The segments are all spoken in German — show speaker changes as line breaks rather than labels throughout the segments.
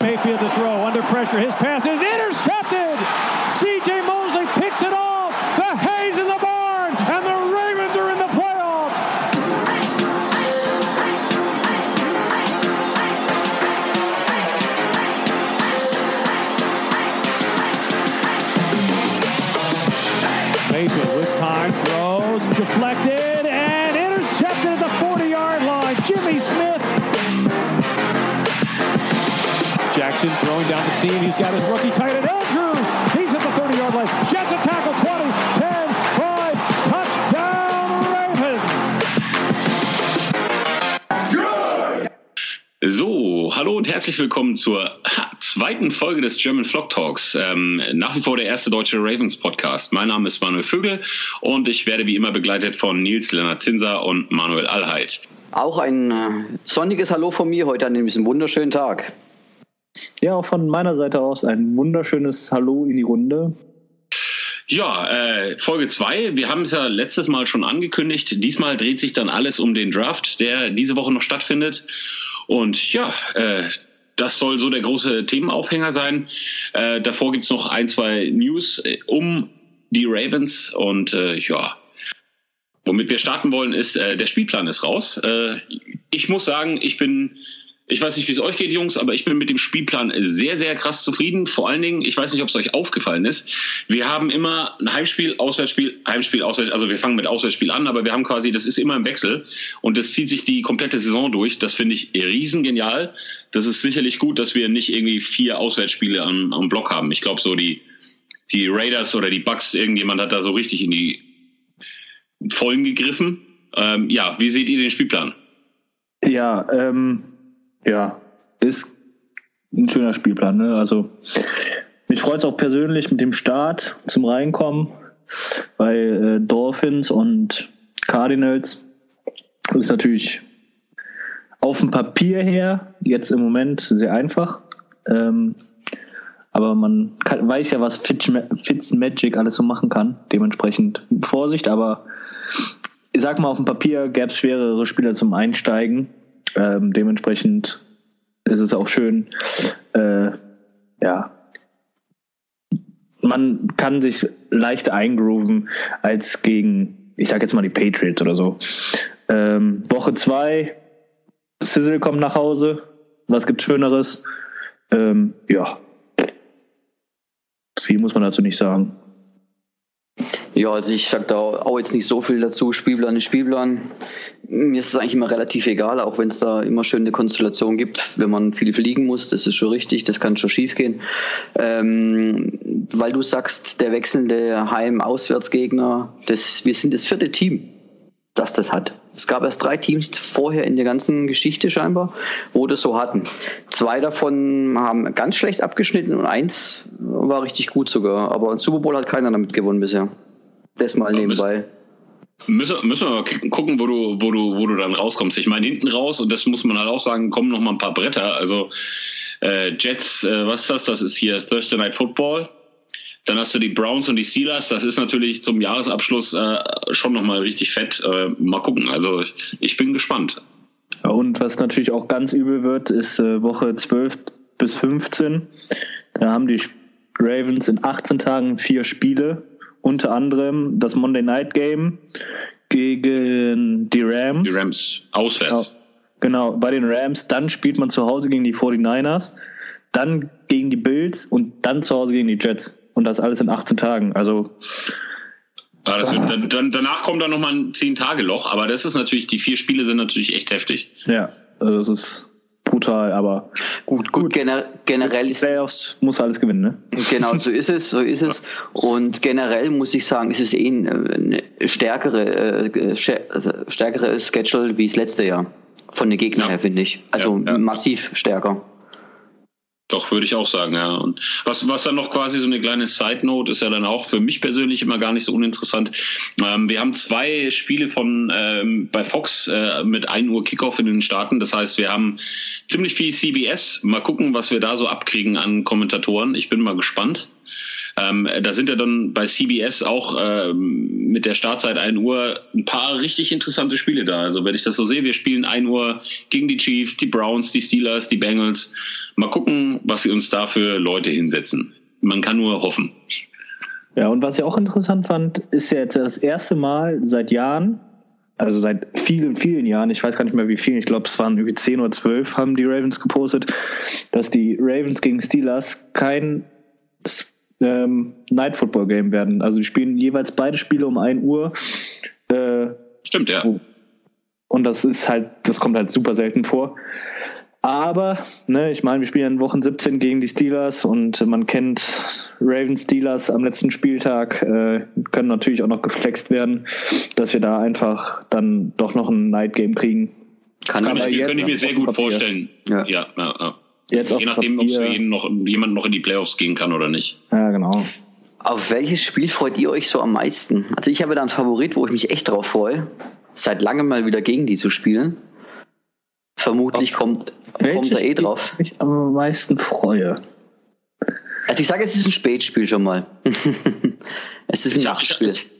Mayfield to throw under pressure. His pass is intercepted. CJ Mosley Jackson throwing down the seam. He's got his rookie tight end, Andrews. He's at the 30 yard line. Jets a tackle 20, 10, 5, touchdown Ravens.
So, hallo und herzlich willkommen zur zweiten Folge des German Flock Talks. Ähm, nach wie vor der erste deutsche Ravens Podcast. Mein Name ist Manuel Vögel und ich werde wie immer begleitet von Nils Lennart Zinser und Manuel Allheit.
Auch ein äh, sonniges Hallo von mir heute an diesem wunderschönen Tag.
Ja, auch von meiner Seite aus ein wunderschönes Hallo in die Runde.
Ja, äh, Folge 2. Wir haben es ja letztes Mal schon angekündigt. Diesmal dreht sich dann alles um den Draft, der diese Woche noch stattfindet. Und ja, äh, das soll so der große Themenaufhänger sein. Äh, davor gibt's noch ein, zwei News äh, um die Ravens. Und äh, ja, womit wir starten wollen, ist, äh, der Spielplan ist raus. Äh, ich muss sagen, ich bin ich weiß nicht, wie es euch geht, Jungs, aber ich bin mit dem Spielplan sehr, sehr krass zufrieden. Vor allen Dingen, ich weiß nicht, ob es euch aufgefallen ist. Wir haben immer ein Heimspiel, Auswärtsspiel, Heimspiel, Auswärtsspiel. Also wir fangen mit Auswärtsspiel an, aber wir haben quasi, das ist immer im Wechsel und das zieht sich die komplette Saison durch. Das finde ich riesengenial. Das ist sicherlich gut, dass wir nicht irgendwie vier Auswärtsspiele am, am Block haben. Ich glaube, so die, die Raiders oder die Bucks, irgendjemand hat da so richtig in die Vollen gegriffen. Ähm, ja, wie seht ihr den Spielplan?
Ja, ähm, ja, ist ein schöner Spielplan. Ne? Also mich freut es auch persönlich mit dem Start zum Reinkommen bei äh, Dolphins und Cardinals. Ist natürlich auf dem Papier her jetzt im Moment sehr einfach. Ähm, aber man kann, weiß ja, was Fitzmagic alles so machen kann. Dementsprechend Vorsicht, aber ich sag mal, auf dem Papier gäbe es schwerere Spieler zum Einsteigen. Ähm, dementsprechend ist es auch schön, äh, ja, man kann sich leicht eingrooven als gegen, ich sag jetzt mal die Patriots oder so. Ähm, Woche zwei, Sizzle kommt nach Hause. Was gibt Schöneres? Ähm, ja. Viel muss man dazu nicht sagen.
Ja, also ich sag da auch jetzt nicht so viel dazu. Spielplan ist Spielplan. Mir ist es eigentlich immer relativ egal, auch wenn es da immer schön eine Konstellation gibt, wenn man viel fliegen muss. Das ist schon richtig, das kann schon schief gehen. Ähm, weil du sagst, der wechselnde Heim-Auswärtsgegner, das, wir sind das vierte Team, das das hat. Es gab erst drei Teams vorher in der ganzen Geschichte scheinbar, wo das so hatten. Zwei davon haben ganz schlecht abgeschnitten und eins war richtig gut sogar. Aber ein Super Bowl hat keiner damit gewonnen bisher. Das mal nebenbei.
Müssen, müssen wir mal gucken, wo du, wo du, wo du dann rauskommst. Ich meine, hinten raus, und das muss man halt auch sagen, kommen noch mal ein paar Bretter. Also äh, Jets, äh, was ist das? Das ist hier Thursday Night Football. Dann hast du die Browns und die Steelers. Das ist natürlich zum Jahresabschluss äh, schon nochmal richtig fett. Äh, mal gucken. Also ich bin gespannt.
Und was natürlich auch ganz übel wird, ist äh, Woche 12 bis 15. Da haben die Ravens in 18 Tagen vier Spiele. Unter anderem das Monday Night Game gegen die Rams.
Die Rams, auswärts.
Genau, bei den Rams. Dann spielt man zu Hause gegen die 49ers, dann gegen die Bills und dann zu Hause gegen die Jets. Und das alles in 18 Tagen. Also.
Ja, wird, dann, dann, danach kommt dann nochmal ein 10-Tage-Loch, aber das ist natürlich, die vier Spiele sind natürlich echt heftig.
Ja, also das ist brutal, aber
gut, gut, gener generell ist
Playoffs muss alles gewinnen, ne?
Genau, so ist es, so ist es. Und generell muss ich sagen, ist es eh eine stärkere, äh, also stärkere Schedule wie das letzte Jahr von den Gegnern ja. her, finde ich. Also ja, ja. massiv stärker.
Doch, würde ich auch sagen, ja. Und was, was dann noch quasi so eine kleine Side Note ist ja dann auch für mich persönlich immer gar nicht so uninteressant. Ähm, wir haben zwei Spiele von ähm, bei Fox äh, mit 1 Uhr Kickoff in den Staaten. Das heißt, wir haben ziemlich viel CBS. Mal gucken, was wir da so abkriegen an Kommentatoren. Ich bin mal gespannt. Ähm, da sind ja dann bei CBS auch ähm, mit der Startzeit 1 Uhr ein paar richtig interessante Spiele da. Also wenn ich das so sehe, wir spielen 1 Uhr gegen die Chiefs, die Browns, die Steelers, die Bengals. Mal gucken, was sie uns da für Leute hinsetzen. Man kann nur hoffen.
Ja, und was ich auch interessant fand, ist ja jetzt das erste Mal seit Jahren, also seit vielen, vielen Jahren, ich weiß gar nicht mehr wie vielen, ich glaube es waren irgendwie 10 oder 12, haben die Ravens gepostet, dass die Ravens gegen Steelers kein ähm, Night Football Game werden. Also die spielen jeweils beide Spiele um 1 Uhr.
Äh, Stimmt, ja.
Und das ist halt, das kommt halt super selten vor. Aber, ne, ich meine, wir spielen in Wochen 17 gegen die Steelers und man kennt Ravens Steelers am letzten Spieltag, äh, können natürlich auch noch geflext werden, dass wir da einfach dann doch noch ein Night Game kriegen.
Kann, Kann ich, könnte ich mir sehr gut vorstellen. Ja, ja, ja. ja. Jetzt Je nachdem, ob jeden noch, jemand noch in die Playoffs gehen kann oder nicht.
Ja, genau.
Auf welches Spiel freut ihr euch so am meisten? Also ich habe da einen Favorit, wo ich mich echt drauf freue, seit langem mal wieder gegen die zu spielen. Vermutlich kommt, kommt er eh drauf.
Ich mich am meisten freue.
Also ich sage, es ist ein Spätspiel schon mal. es ist ein Nachtspiel.
Ich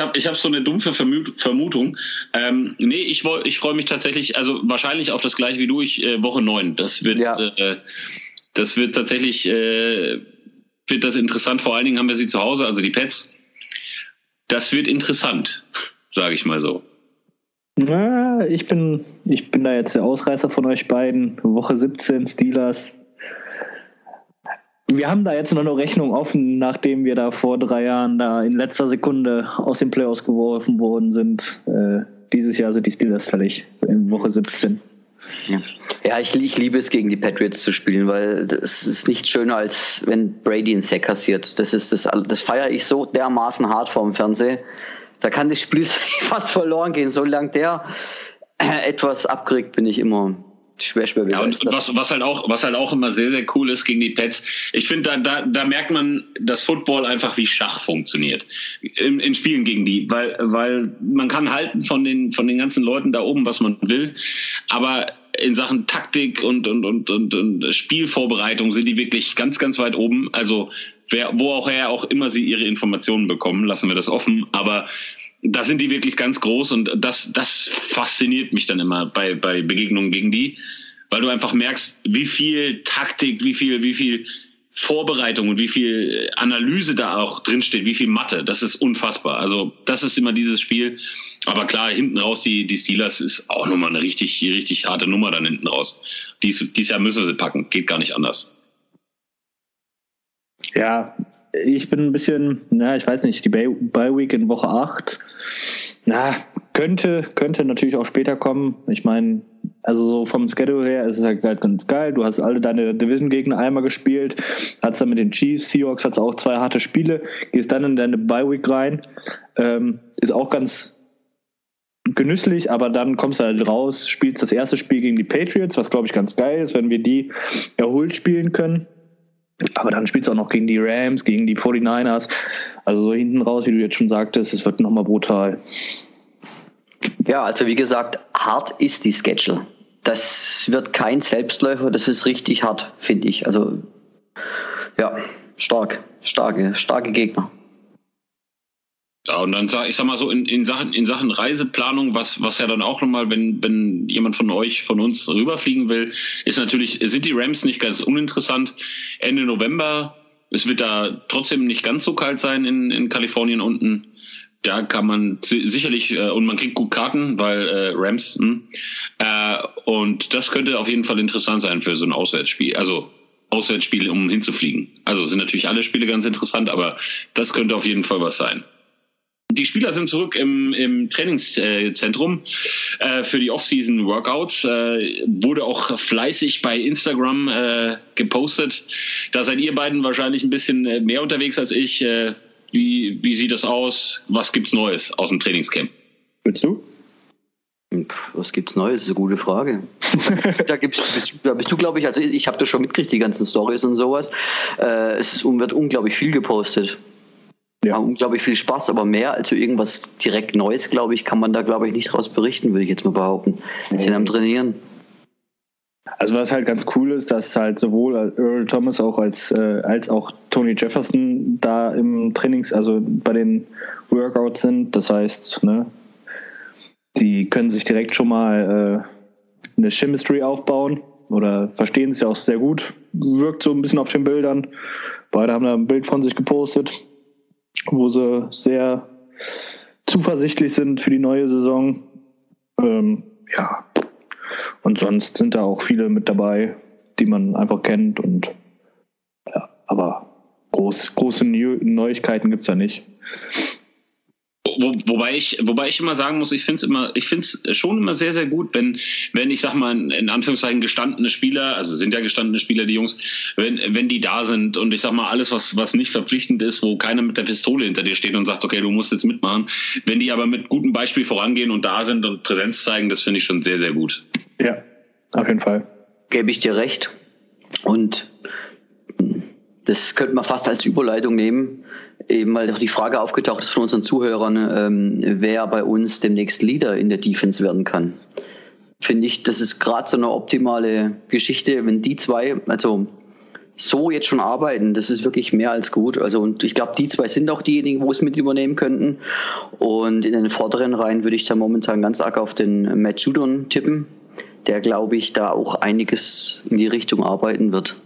habe ich hab so eine dumpfe Vermutung. Ähm, nee, ich, ich freue mich tatsächlich, also wahrscheinlich auch das gleiche wie du, ich, äh, Woche 9. Das wird, ja. äh, das wird tatsächlich, äh, wird das interessant. Vor allen Dingen haben wir sie zu Hause, also die Pets. Das wird interessant, sage ich mal so.
Na, ich bin, ich bin da jetzt der Ausreißer von euch beiden. Woche 17 Steelers. Wir haben da jetzt noch eine Rechnung offen, nachdem wir da vor drei Jahren da in letzter Sekunde aus den Playoffs geworfen worden sind. Äh, dieses Jahr sind die Steelers fällig in Woche 17.
Ja, ja ich, ich, liebe es, gegen die Patriots zu spielen, weil es ist nicht schöner, als wenn Brady einen Sack kassiert. Das, ist das, das feiere ich so dermaßen hart vor dem Fernseher da kann das Spiel fast verloren gehen. Solange der äh, etwas abkriegt, bin ich immer schwer, schwer
Ja, und was, was, halt auch, was halt auch immer sehr, sehr cool ist gegen die Pets, ich finde, da, da, da merkt man, dass Football einfach wie Schach funktioniert. In, in Spielen gegen die, weil, weil man kann halten von den, von den ganzen Leuten da oben, was man will, aber in Sachen Taktik und, und, und, und, und Spielvorbereitung sind die wirklich ganz, ganz weit oben. Also wer, wo auch her auch immer sie ihre Informationen bekommen, lassen wir das offen. Aber da sind die wirklich ganz groß und das, das fasziniert mich dann immer bei, bei Begegnungen gegen die, weil du einfach merkst, wie viel Taktik, wie viel, wie viel Vorbereitung und wie viel Analyse da auch drinsteht, wie viel Mathe, das ist unfassbar. Also das ist immer dieses Spiel. Aber klar, hinten raus, die, die Steelers ist auch nochmal eine richtig, richtig harte Nummer dann hinten raus. Dies, dies Jahr müssen wir sie packen, geht gar nicht anders.
Ja, ich bin ein bisschen, na, ich weiß nicht, die Bye Week in Woche 8. Na, könnte, könnte natürlich auch später kommen. Ich meine, also so vom Schedule her ist es halt ganz geil. Du hast alle deine Division-Gegner einmal gespielt, hast dann mit den Chiefs, Seahawks, hast auch zwei harte Spiele, gehst dann in deine Bye Week rein. Ähm, ist auch ganz genüsslich, aber dann kommst du halt raus, spielst das erste Spiel gegen die Patriots, was glaube ich ganz geil ist, wenn wir die erholt spielen können. Aber dann spielst du auch noch gegen die Rams, gegen die 49ers. Also so hinten raus, wie du jetzt schon sagtest, es wird nochmal brutal.
Ja, also wie gesagt, hart ist die Schedule. Das wird kein Selbstläufer, das ist richtig hart, finde ich. Also ja, stark, starke, starke Gegner.
Ja, und dann sag ich sag mal so in, in Sachen in Sachen Reiseplanung, was was ja dann auch nochmal, wenn wenn jemand von euch von uns rüberfliegen will, ist natürlich sind die Rams nicht ganz uninteressant. Ende November, es wird da trotzdem nicht ganz so kalt sein in in Kalifornien unten. Da kann man sicherlich äh, und man kriegt gut Karten, weil äh, Rams mh, hm, äh, und das könnte auf jeden Fall interessant sein für so ein Auswärtsspiel. Also Auswärtsspiele, um hinzufliegen. Also sind natürlich alle Spiele ganz interessant, aber das könnte auf jeden Fall was sein. Die Spieler sind zurück im, im Trainingszentrum äh, für die Off-Season-Workouts. Äh, wurde auch fleißig bei Instagram äh, gepostet. Da seid ihr beiden wahrscheinlich ein bisschen äh, mehr unterwegs als ich. Äh, wie, wie sieht das aus? Was gibt's Neues aus dem Trainingscamp?
Willst du?
Was gibt's Neues? Das ist eine gute Frage. da, gibt's, bist, da bist du, glaube ich, also ich habe das schon mitgekriegt, die ganzen Stories und sowas. Äh, es wird unglaublich viel gepostet ja. haben unglaublich viel Spaß, aber mehr als so irgendwas direkt Neues, glaube ich, kann man da, glaube ich, nicht draus berichten, würde ich jetzt mal behaupten. Sie sind am Trainieren.
Also was halt ganz cool ist, dass halt sowohl Earl Thomas auch als, äh, als auch Tony Jefferson da im Trainings, also bei den Workouts sind. Das heißt, ne, die können sich direkt schon mal äh, eine Chemistry aufbauen oder verstehen sich auch sehr gut. Wirkt so ein bisschen auf den Bildern. Beide haben da ein Bild von sich gepostet, wo sie sehr zuversichtlich sind für die neue Saison. Ähm, ja, und sonst sind da auch viele mit dabei, die man einfach kennt. Und ja, aber groß, große Neuigkeiten gibt es ja nicht.
Wo, wobei ich, wobei ich immer sagen muss, ich finde es immer, ich finde es schon immer sehr, sehr gut, wenn, wenn ich sag mal in Anführungszeichen gestandene Spieler, also sind ja gestandene Spieler die Jungs, wenn, wenn die da sind und ich sag mal alles, was, was nicht verpflichtend ist, wo keiner mit der Pistole hinter dir steht und sagt, okay, du musst jetzt mitmachen, wenn die aber mit gutem Beispiel vorangehen und da sind und Präsenz zeigen, das finde ich schon sehr, sehr gut.
Ja, auf jeden Fall.
Gebe ich dir recht. Und das könnte man fast als Überleitung nehmen, eben weil die Frage aufgetaucht ist von unseren Zuhörern, ähm, wer bei uns demnächst Leader in der Defense werden kann. Finde ich, das ist gerade so eine optimale Geschichte, wenn die zwei, also so jetzt schon arbeiten, das ist wirklich mehr als gut. Also und ich glaube, die zwei sind auch diejenigen, wo es mit übernehmen könnten. Und in den vorderen Reihen würde ich da momentan ganz arg auf den Matt Judon tippen, der glaube ich da auch einiges in die Richtung arbeiten wird.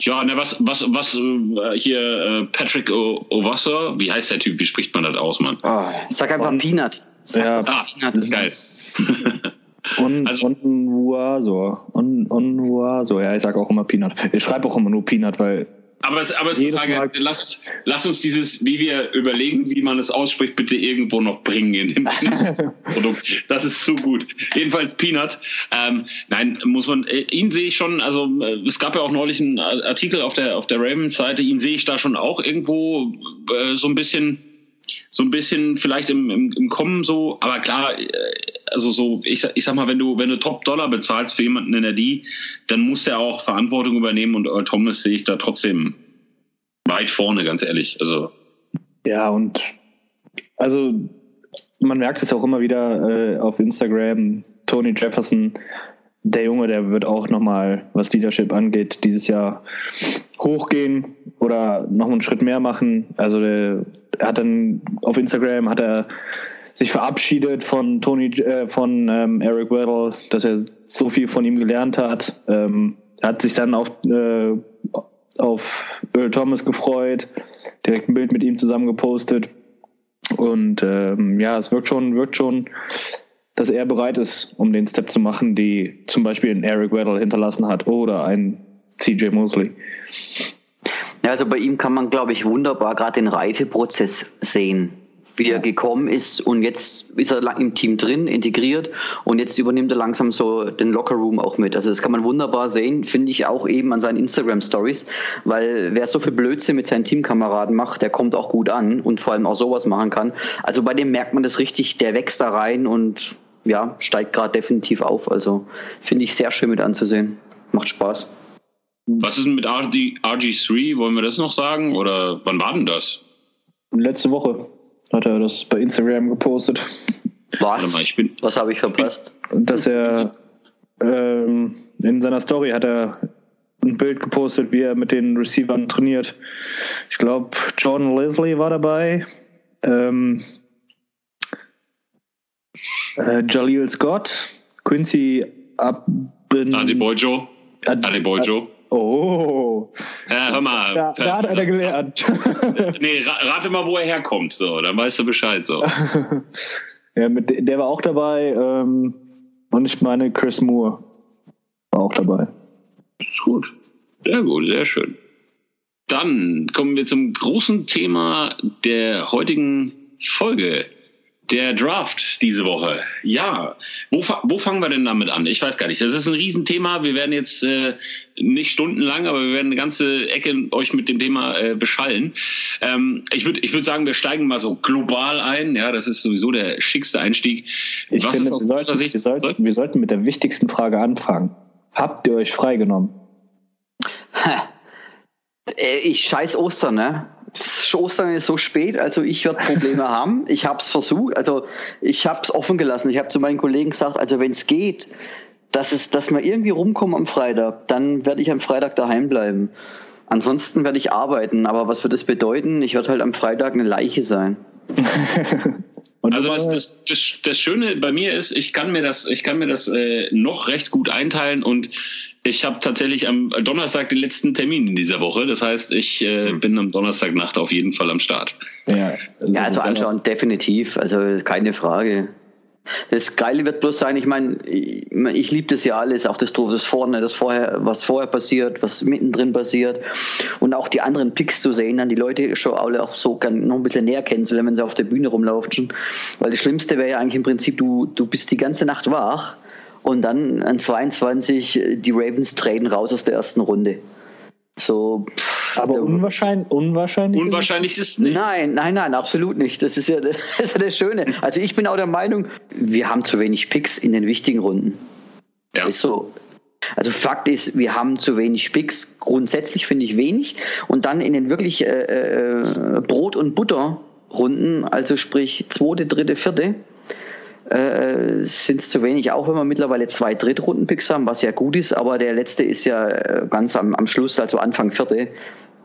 Ja, ne, was, was, was äh, hier äh, Patrick O'Wasser, wie heißt der Typ, wie spricht man das aus, Mann?
Oh, sag einfach Und, Peanut. Sag
ja, ah, Peanut. geil.
Und, also, und Nuaso. Und, und Nuaso. Ja, ich sag auch immer Peanut. Ich schreibe auch immer nur Peanut, weil
aber es, aber es ist Frage, Mal lass, lass uns dieses, wie wir überlegen, wie man es ausspricht, bitte irgendwo noch bringen in dem Produkt. Das ist so gut. Jedenfalls Peanut. Ähm, nein, muss man, äh, ihn sehe ich schon, also äh, es gab ja auch neulich einen Artikel auf der, auf der Ravens-Seite, ihn sehe ich da schon auch irgendwo äh, so ein bisschen, so ein bisschen vielleicht im, im, im Kommen so, aber klar, äh, also so, ich, ich sag mal, wenn du, wenn du Top-Dollar bezahlst für jemanden in der D, dann muss der auch Verantwortung übernehmen und Earl Thomas sehe ich da trotzdem weit vorne, ganz ehrlich. Also.
Ja, und also man merkt es auch immer wieder äh, auf Instagram, Tony Jefferson, der Junge, der wird auch nochmal, was Leadership angeht, dieses Jahr hochgehen oder noch einen Schritt mehr machen. Also der, er hat dann auf Instagram hat er sich verabschiedet von Tony, äh, von ähm, Eric Weddle, dass er so viel von ihm gelernt hat. Ähm, hat sich dann auf, äh, auf Earl Thomas gefreut, direkt ein Bild mit ihm zusammen gepostet. Und ähm, ja, es wirkt schon, wirkt schon, dass er bereit ist, um den Step zu machen, die zum Beispiel ein Eric Weddle hinterlassen hat oder ein CJ Mosley.
Ja, also bei ihm kann man, glaube ich, wunderbar gerade den Reifeprozess sehen wie er gekommen ist und jetzt ist er im Team drin, integriert und jetzt übernimmt er langsam so den Lockerroom auch mit. Also das kann man wunderbar sehen, finde ich auch eben an seinen Instagram Stories, weil wer so viel Blödsinn mit seinen Teamkameraden macht, der kommt auch gut an und vor allem auch sowas machen kann. Also bei dem merkt man das richtig, der wächst da rein und ja, steigt gerade definitiv auf. Also finde ich sehr schön mit anzusehen. Macht Spaß.
Was ist denn mit RG, RG3? Wollen wir das noch sagen? Oder wann war denn das?
Letzte Woche hat er das bei Instagram gepostet.
Was? Mal, Was habe ich verpasst?
Dass er ähm, in seiner Story hat er ein Bild gepostet, wie er mit den Receivern trainiert. Ich glaube, John Leslie war dabei. Ähm, äh, Jaleel Scott, Quincy
Abben. Adebojo. Adebojo.
Oh.
Ja, hör mal.
Da, da hat einer gelernt.
nee, rate mal, wo er herkommt, so, dann weißt du Bescheid. So.
ja, mit, der war auch dabei. Ähm, und ich meine, Chris Moore war auch dabei.
Ist gut. Sehr gut, sehr schön. Dann kommen wir zum großen Thema der heutigen Folge. Der Draft diese Woche. Ja, wo, wo fangen wir denn damit an? Ich weiß gar nicht. Das ist ein Riesenthema. Wir werden jetzt äh, nicht stundenlang, aber wir werden eine ganze Ecke euch mit dem Thema äh, beschallen. Ähm, ich würde ich würd sagen, wir steigen mal so global ein. Ja, das ist sowieso der schickste Einstieg.
Ich Was finde, wir sollten, wir, sollten, wir sollten mit der wichtigsten Frage anfangen. Habt ihr euch freigenommen?
Äh, ich scheiß Ostern, ne? Ostern ist so spät, also ich werde Probleme haben. Ich habe es versucht, also ich habe es offen gelassen. Ich habe zu meinen Kollegen gesagt, also wenn es geht, dass, es, dass wir irgendwie rumkommen am Freitag. Dann werde ich am Freitag daheim bleiben. Ansonsten werde ich arbeiten. Aber was wird das bedeuten? Ich werde halt am Freitag eine Leiche sein.
also das, das, das, das, Schöne bei mir ist, ich kann mir das, ich kann mir das äh, noch recht gut einteilen und ich habe tatsächlich am Donnerstag den letzten Termin in dieser Woche. Das heißt, ich äh, bin am Donnerstagnacht auf jeden Fall am Start.
Ja, also, ja, also anschauen, definitiv. Also keine Frage. Das Geile wird bloß sein, ich meine, ich, ich liebe das ja alles, auch das das vorne, das vorher, was vorher passiert, was mittendrin passiert und auch die anderen Picks zu sehen, dann die Leute schon alle auch so noch ein bisschen näher kennenzulernen, wenn sie auf der Bühne rumlaufen. Weil das Schlimmste wäre ja eigentlich im Prinzip, du, du bist die ganze Nacht wach und dann an 22 die Ravens traden raus aus der ersten Runde. So,
pff, aber unwahrscheinlich, unwahrscheinlich.
Unwahrscheinlich ist es nicht.
Nein, nein, nein, absolut nicht. Das ist ja das, ist ja das Schöne. Also ich bin auch der Meinung, wir haben zu wenig Picks in den wichtigen Runden. Ja. Ist so. Also Fakt ist, wir haben zu wenig Picks. Grundsätzlich finde ich wenig. Und dann in den wirklich äh, äh, Brot- und Butter-Runden, also sprich zweite, dritte, vierte, äh, sind es zu wenig, auch wenn wir mittlerweile zwei Drittrunden-Picks haben, was ja gut ist, aber der letzte ist ja äh, ganz am, am Schluss, also Anfang vierte.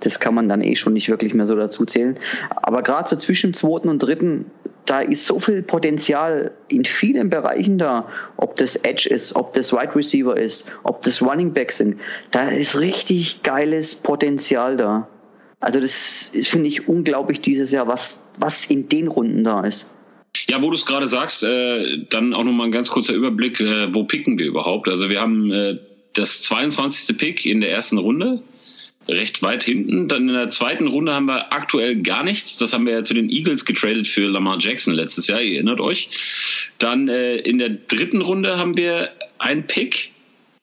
Das kann man dann eh schon nicht wirklich mehr so dazu zählen. Aber gerade so zwischen zweiten und dritten, da ist so viel Potenzial in vielen Bereichen da. Ob das Edge ist, ob das Wide Receiver ist, ob das Running Back sind. Da ist richtig geiles Potenzial da. Also das finde ich, unglaublich dieses Jahr, was, was in den Runden da ist.
Ja, wo du es gerade sagst, äh, dann auch nochmal ein ganz kurzer Überblick, äh, wo picken wir überhaupt? Also wir haben äh, das 22. Pick in der ersten Runde, recht weit hinten. Dann in der zweiten Runde haben wir aktuell gar nichts. Das haben wir ja zu den Eagles getradet für Lamar Jackson letztes Jahr, ihr erinnert euch. Dann äh, in der dritten Runde haben wir ein Pick,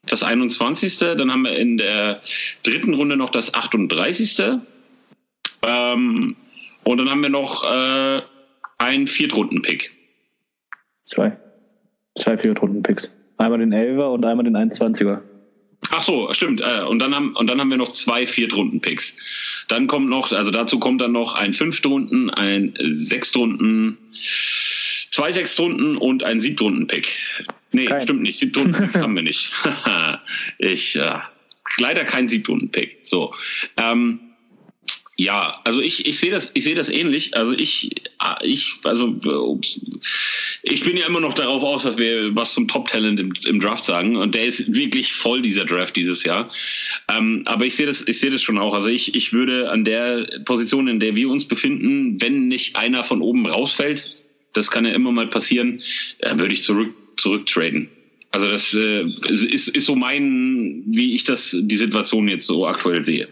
das 21. Dann haben wir in der dritten Runde noch das 38. Ähm, und dann haben wir noch äh, ein Viertrunden-Pick.
Zwei. Zwei Viertrunden-Picks. Einmal den Elfer und einmal den 21er.
Ach so, stimmt. Äh, und dann haben, und dann haben wir noch zwei Viertrunden-Picks. Dann kommt noch, also dazu kommt dann noch ein Fünftrunden, ein Sechstrunden, zwei Sechstrunden und ein Siebtrunden-Pick. Nee, kein. stimmt nicht. Siebtrunden-Pick haben wir nicht. ich, äh, leider kein Siebtrunden-Pick. So. Ähm, ja, also ich, ich sehe das, ich sehe das ähnlich. Also ich, ich, also ich bin ja immer noch darauf aus, dass wir was zum Top-Talent im, im Draft sagen. Und der ist wirklich voll, dieser Draft dieses Jahr. Ähm, aber ich sehe das, ich sehe das schon auch. Also ich, ich würde an der Position, in der wir uns befinden, wenn nicht einer von oben rausfällt, das kann ja immer mal passieren, dann würde ich zurück, zurücktraden. Also das äh, ist, ist so mein, wie ich das, die Situation jetzt so aktuell sehe.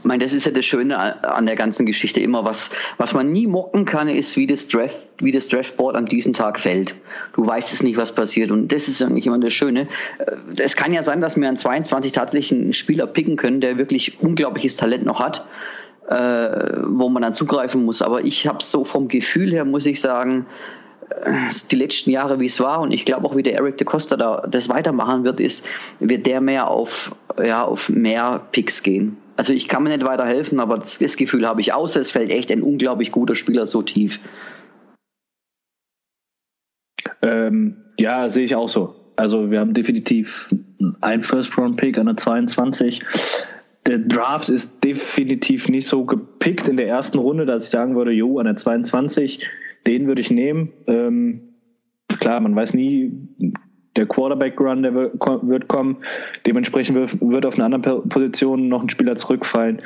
Ich meine, das ist ja das Schöne an der ganzen Geschichte immer. Was, was man nie mocken kann, ist, wie das, Draft, wie das Draftboard an diesem Tag fällt. Du weißt es nicht, was passiert. Und das ist eigentlich immer das Schöne. Äh, es kann ja sein, dass wir an 22 tatsächlich einen Spieler picken können, der wirklich unglaubliches Talent noch hat, äh, wo man dann zugreifen muss. Aber ich habe so vom Gefühl her, muss ich sagen, äh, die letzten Jahre, wie es war, und ich glaube auch, wie der Eric de Costa da das weitermachen wird, ist, wird der mehr auf, ja, auf mehr Picks gehen. Also ich kann mir nicht weiterhelfen, aber das, das Gefühl habe ich, außer es fällt echt ein unglaublich guter Spieler so tief.
Ähm, ja, sehe ich auch so. Also wir haben definitiv einen First-Round-Pick an der 22. Der Draft ist definitiv nicht so gepickt in der ersten Runde, dass ich sagen würde, jo, an der 22, den würde ich nehmen. Ähm, klar, man weiß nie, der Quarterback-Run, der wird kommen. Dementsprechend wird auf einer anderen Position noch ein Spieler zurückfallen.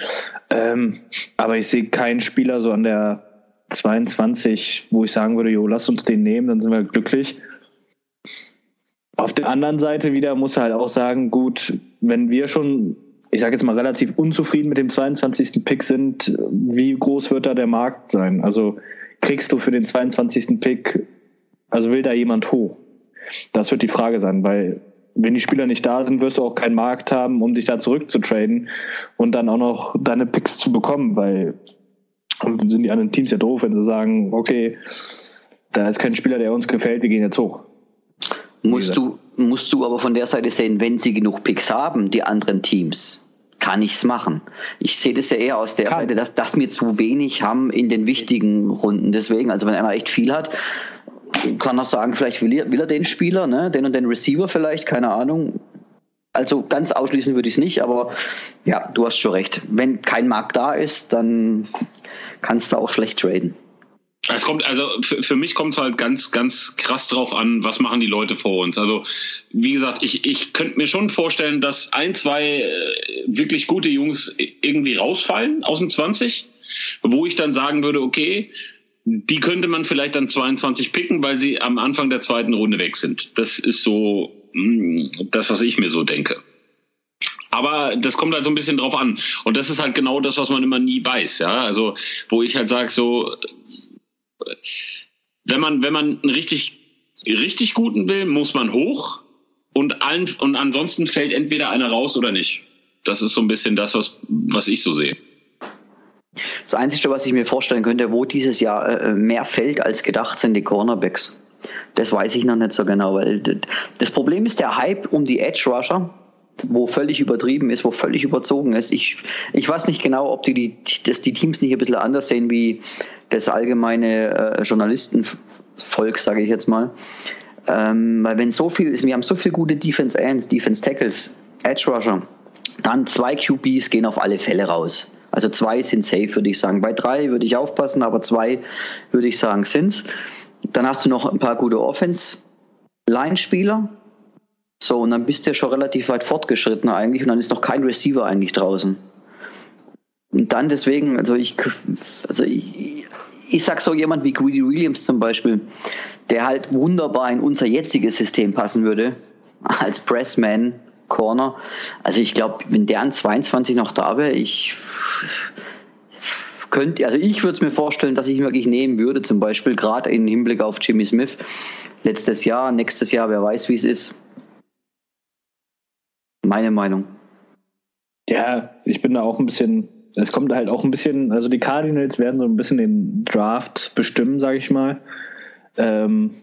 Ähm, aber ich sehe keinen Spieler so an der 22, wo ich sagen würde, jo, lass uns den nehmen, dann sind wir glücklich. Auf der anderen Seite wieder muss er halt auch sagen, gut, wenn wir schon, ich sage jetzt mal, relativ unzufrieden mit dem 22. Pick sind, wie groß wird da der Markt sein? Also kriegst du für den 22. Pick, also will da jemand hoch? Das wird die Frage sein, weil wenn die Spieler nicht da sind, wirst du auch keinen Markt haben, um dich da zurückzutraden und dann auch noch deine Picks zu bekommen, weil sind die anderen Teams ja doof, wenn sie sagen, okay, da ist kein Spieler, der uns gefällt, wir gehen jetzt hoch.
Musst du, musst du aber von der Seite sehen, wenn sie genug Picks haben, die anderen Teams, kann ich es machen. Ich sehe das ja eher aus der kann. Seite, dass, dass wir zu wenig haben in den wichtigen Runden. Deswegen, also wenn einer echt viel hat, kann er sagen, vielleicht will er, will er den Spieler, ne? den und den Receiver vielleicht, keine Ahnung. Also ganz ausschließen würde ich es nicht, aber ja, du hast schon recht. Wenn kein Markt da ist, dann kannst du auch schlecht traden.
Es kommt, also für, für mich kommt es halt ganz, ganz krass drauf an, was machen die Leute vor uns. Also, wie gesagt, ich, ich könnte mir schon vorstellen, dass ein, zwei äh, wirklich gute Jungs irgendwie rausfallen aus den 20, wo ich dann sagen würde, okay, die könnte man vielleicht dann 22 picken, weil sie am Anfang der zweiten Runde weg sind. Das ist so mh, das, was ich mir so denke. Aber das kommt halt so ein bisschen drauf an. Und das ist halt genau das, was man immer nie weiß. Ja, also, wo ich halt sage, so, wenn man, wenn man einen richtig, richtig guten will, muss man hoch und, allen, und ansonsten fällt entweder einer raus oder nicht. Das ist so ein bisschen das, was, was ich so sehe.
Das Einzige, was ich mir vorstellen könnte, wo dieses Jahr äh, mehr fällt als gedacht, sind die Cornerbacks. Das weiß ich noch nicht so genau, weil das Problem ist der Hype um die Edge Rusher, wo völlig übertrieben ist, wo völlig überzogen ist. Ich, ich weiß nicht genau, ob die, die, dass die Teams nicht ein bisschen anders sehen wie das allgemeine äh, Journalistenvolk, sage ich jetzt mal. Ähm, weil wenn so viel ist, wir haben so viele gute Defense Ends, Defense Tackles, Edge Rusher, dann zwei QBs gehen auf alle Fälle raus. Also zwei sind safe, würde ich sagen. Bei drei würde ich aufpassen, aber zwei würde ich sagen sind's. Dann hast du noch ein paar gute Offense-Line-Spieler. So, und dann bist du ja schon relativ weit fortgeschritten eigentlich und dann ist noch kein Receiver eigentlich draußen. Und dann deswegen, also ich, also ich, ich sag so jemand wie Greedy Williams zum Beispiel, der halt wunderbar in unser jetziges System passen würde, als Pressman, Corner. Also ich glaube, wenn der an 22 noch da wäre, ich könnte, also ich würde es mir vorstellen, dass ich ihn wirklich nehmen würde, zum Beispiel gerade im Hinblick auf Jimmy Smith. Letztes Jahr, nächstes Jahr, wer weiß, wie es ist. Meine Meinung.
Ja, ich bin da auch ein bisschen, es kommt halt auch ein bisschen, also die Cardinals werden so ein bisschen den Draft bestimmen, sage ich mal. Ähm,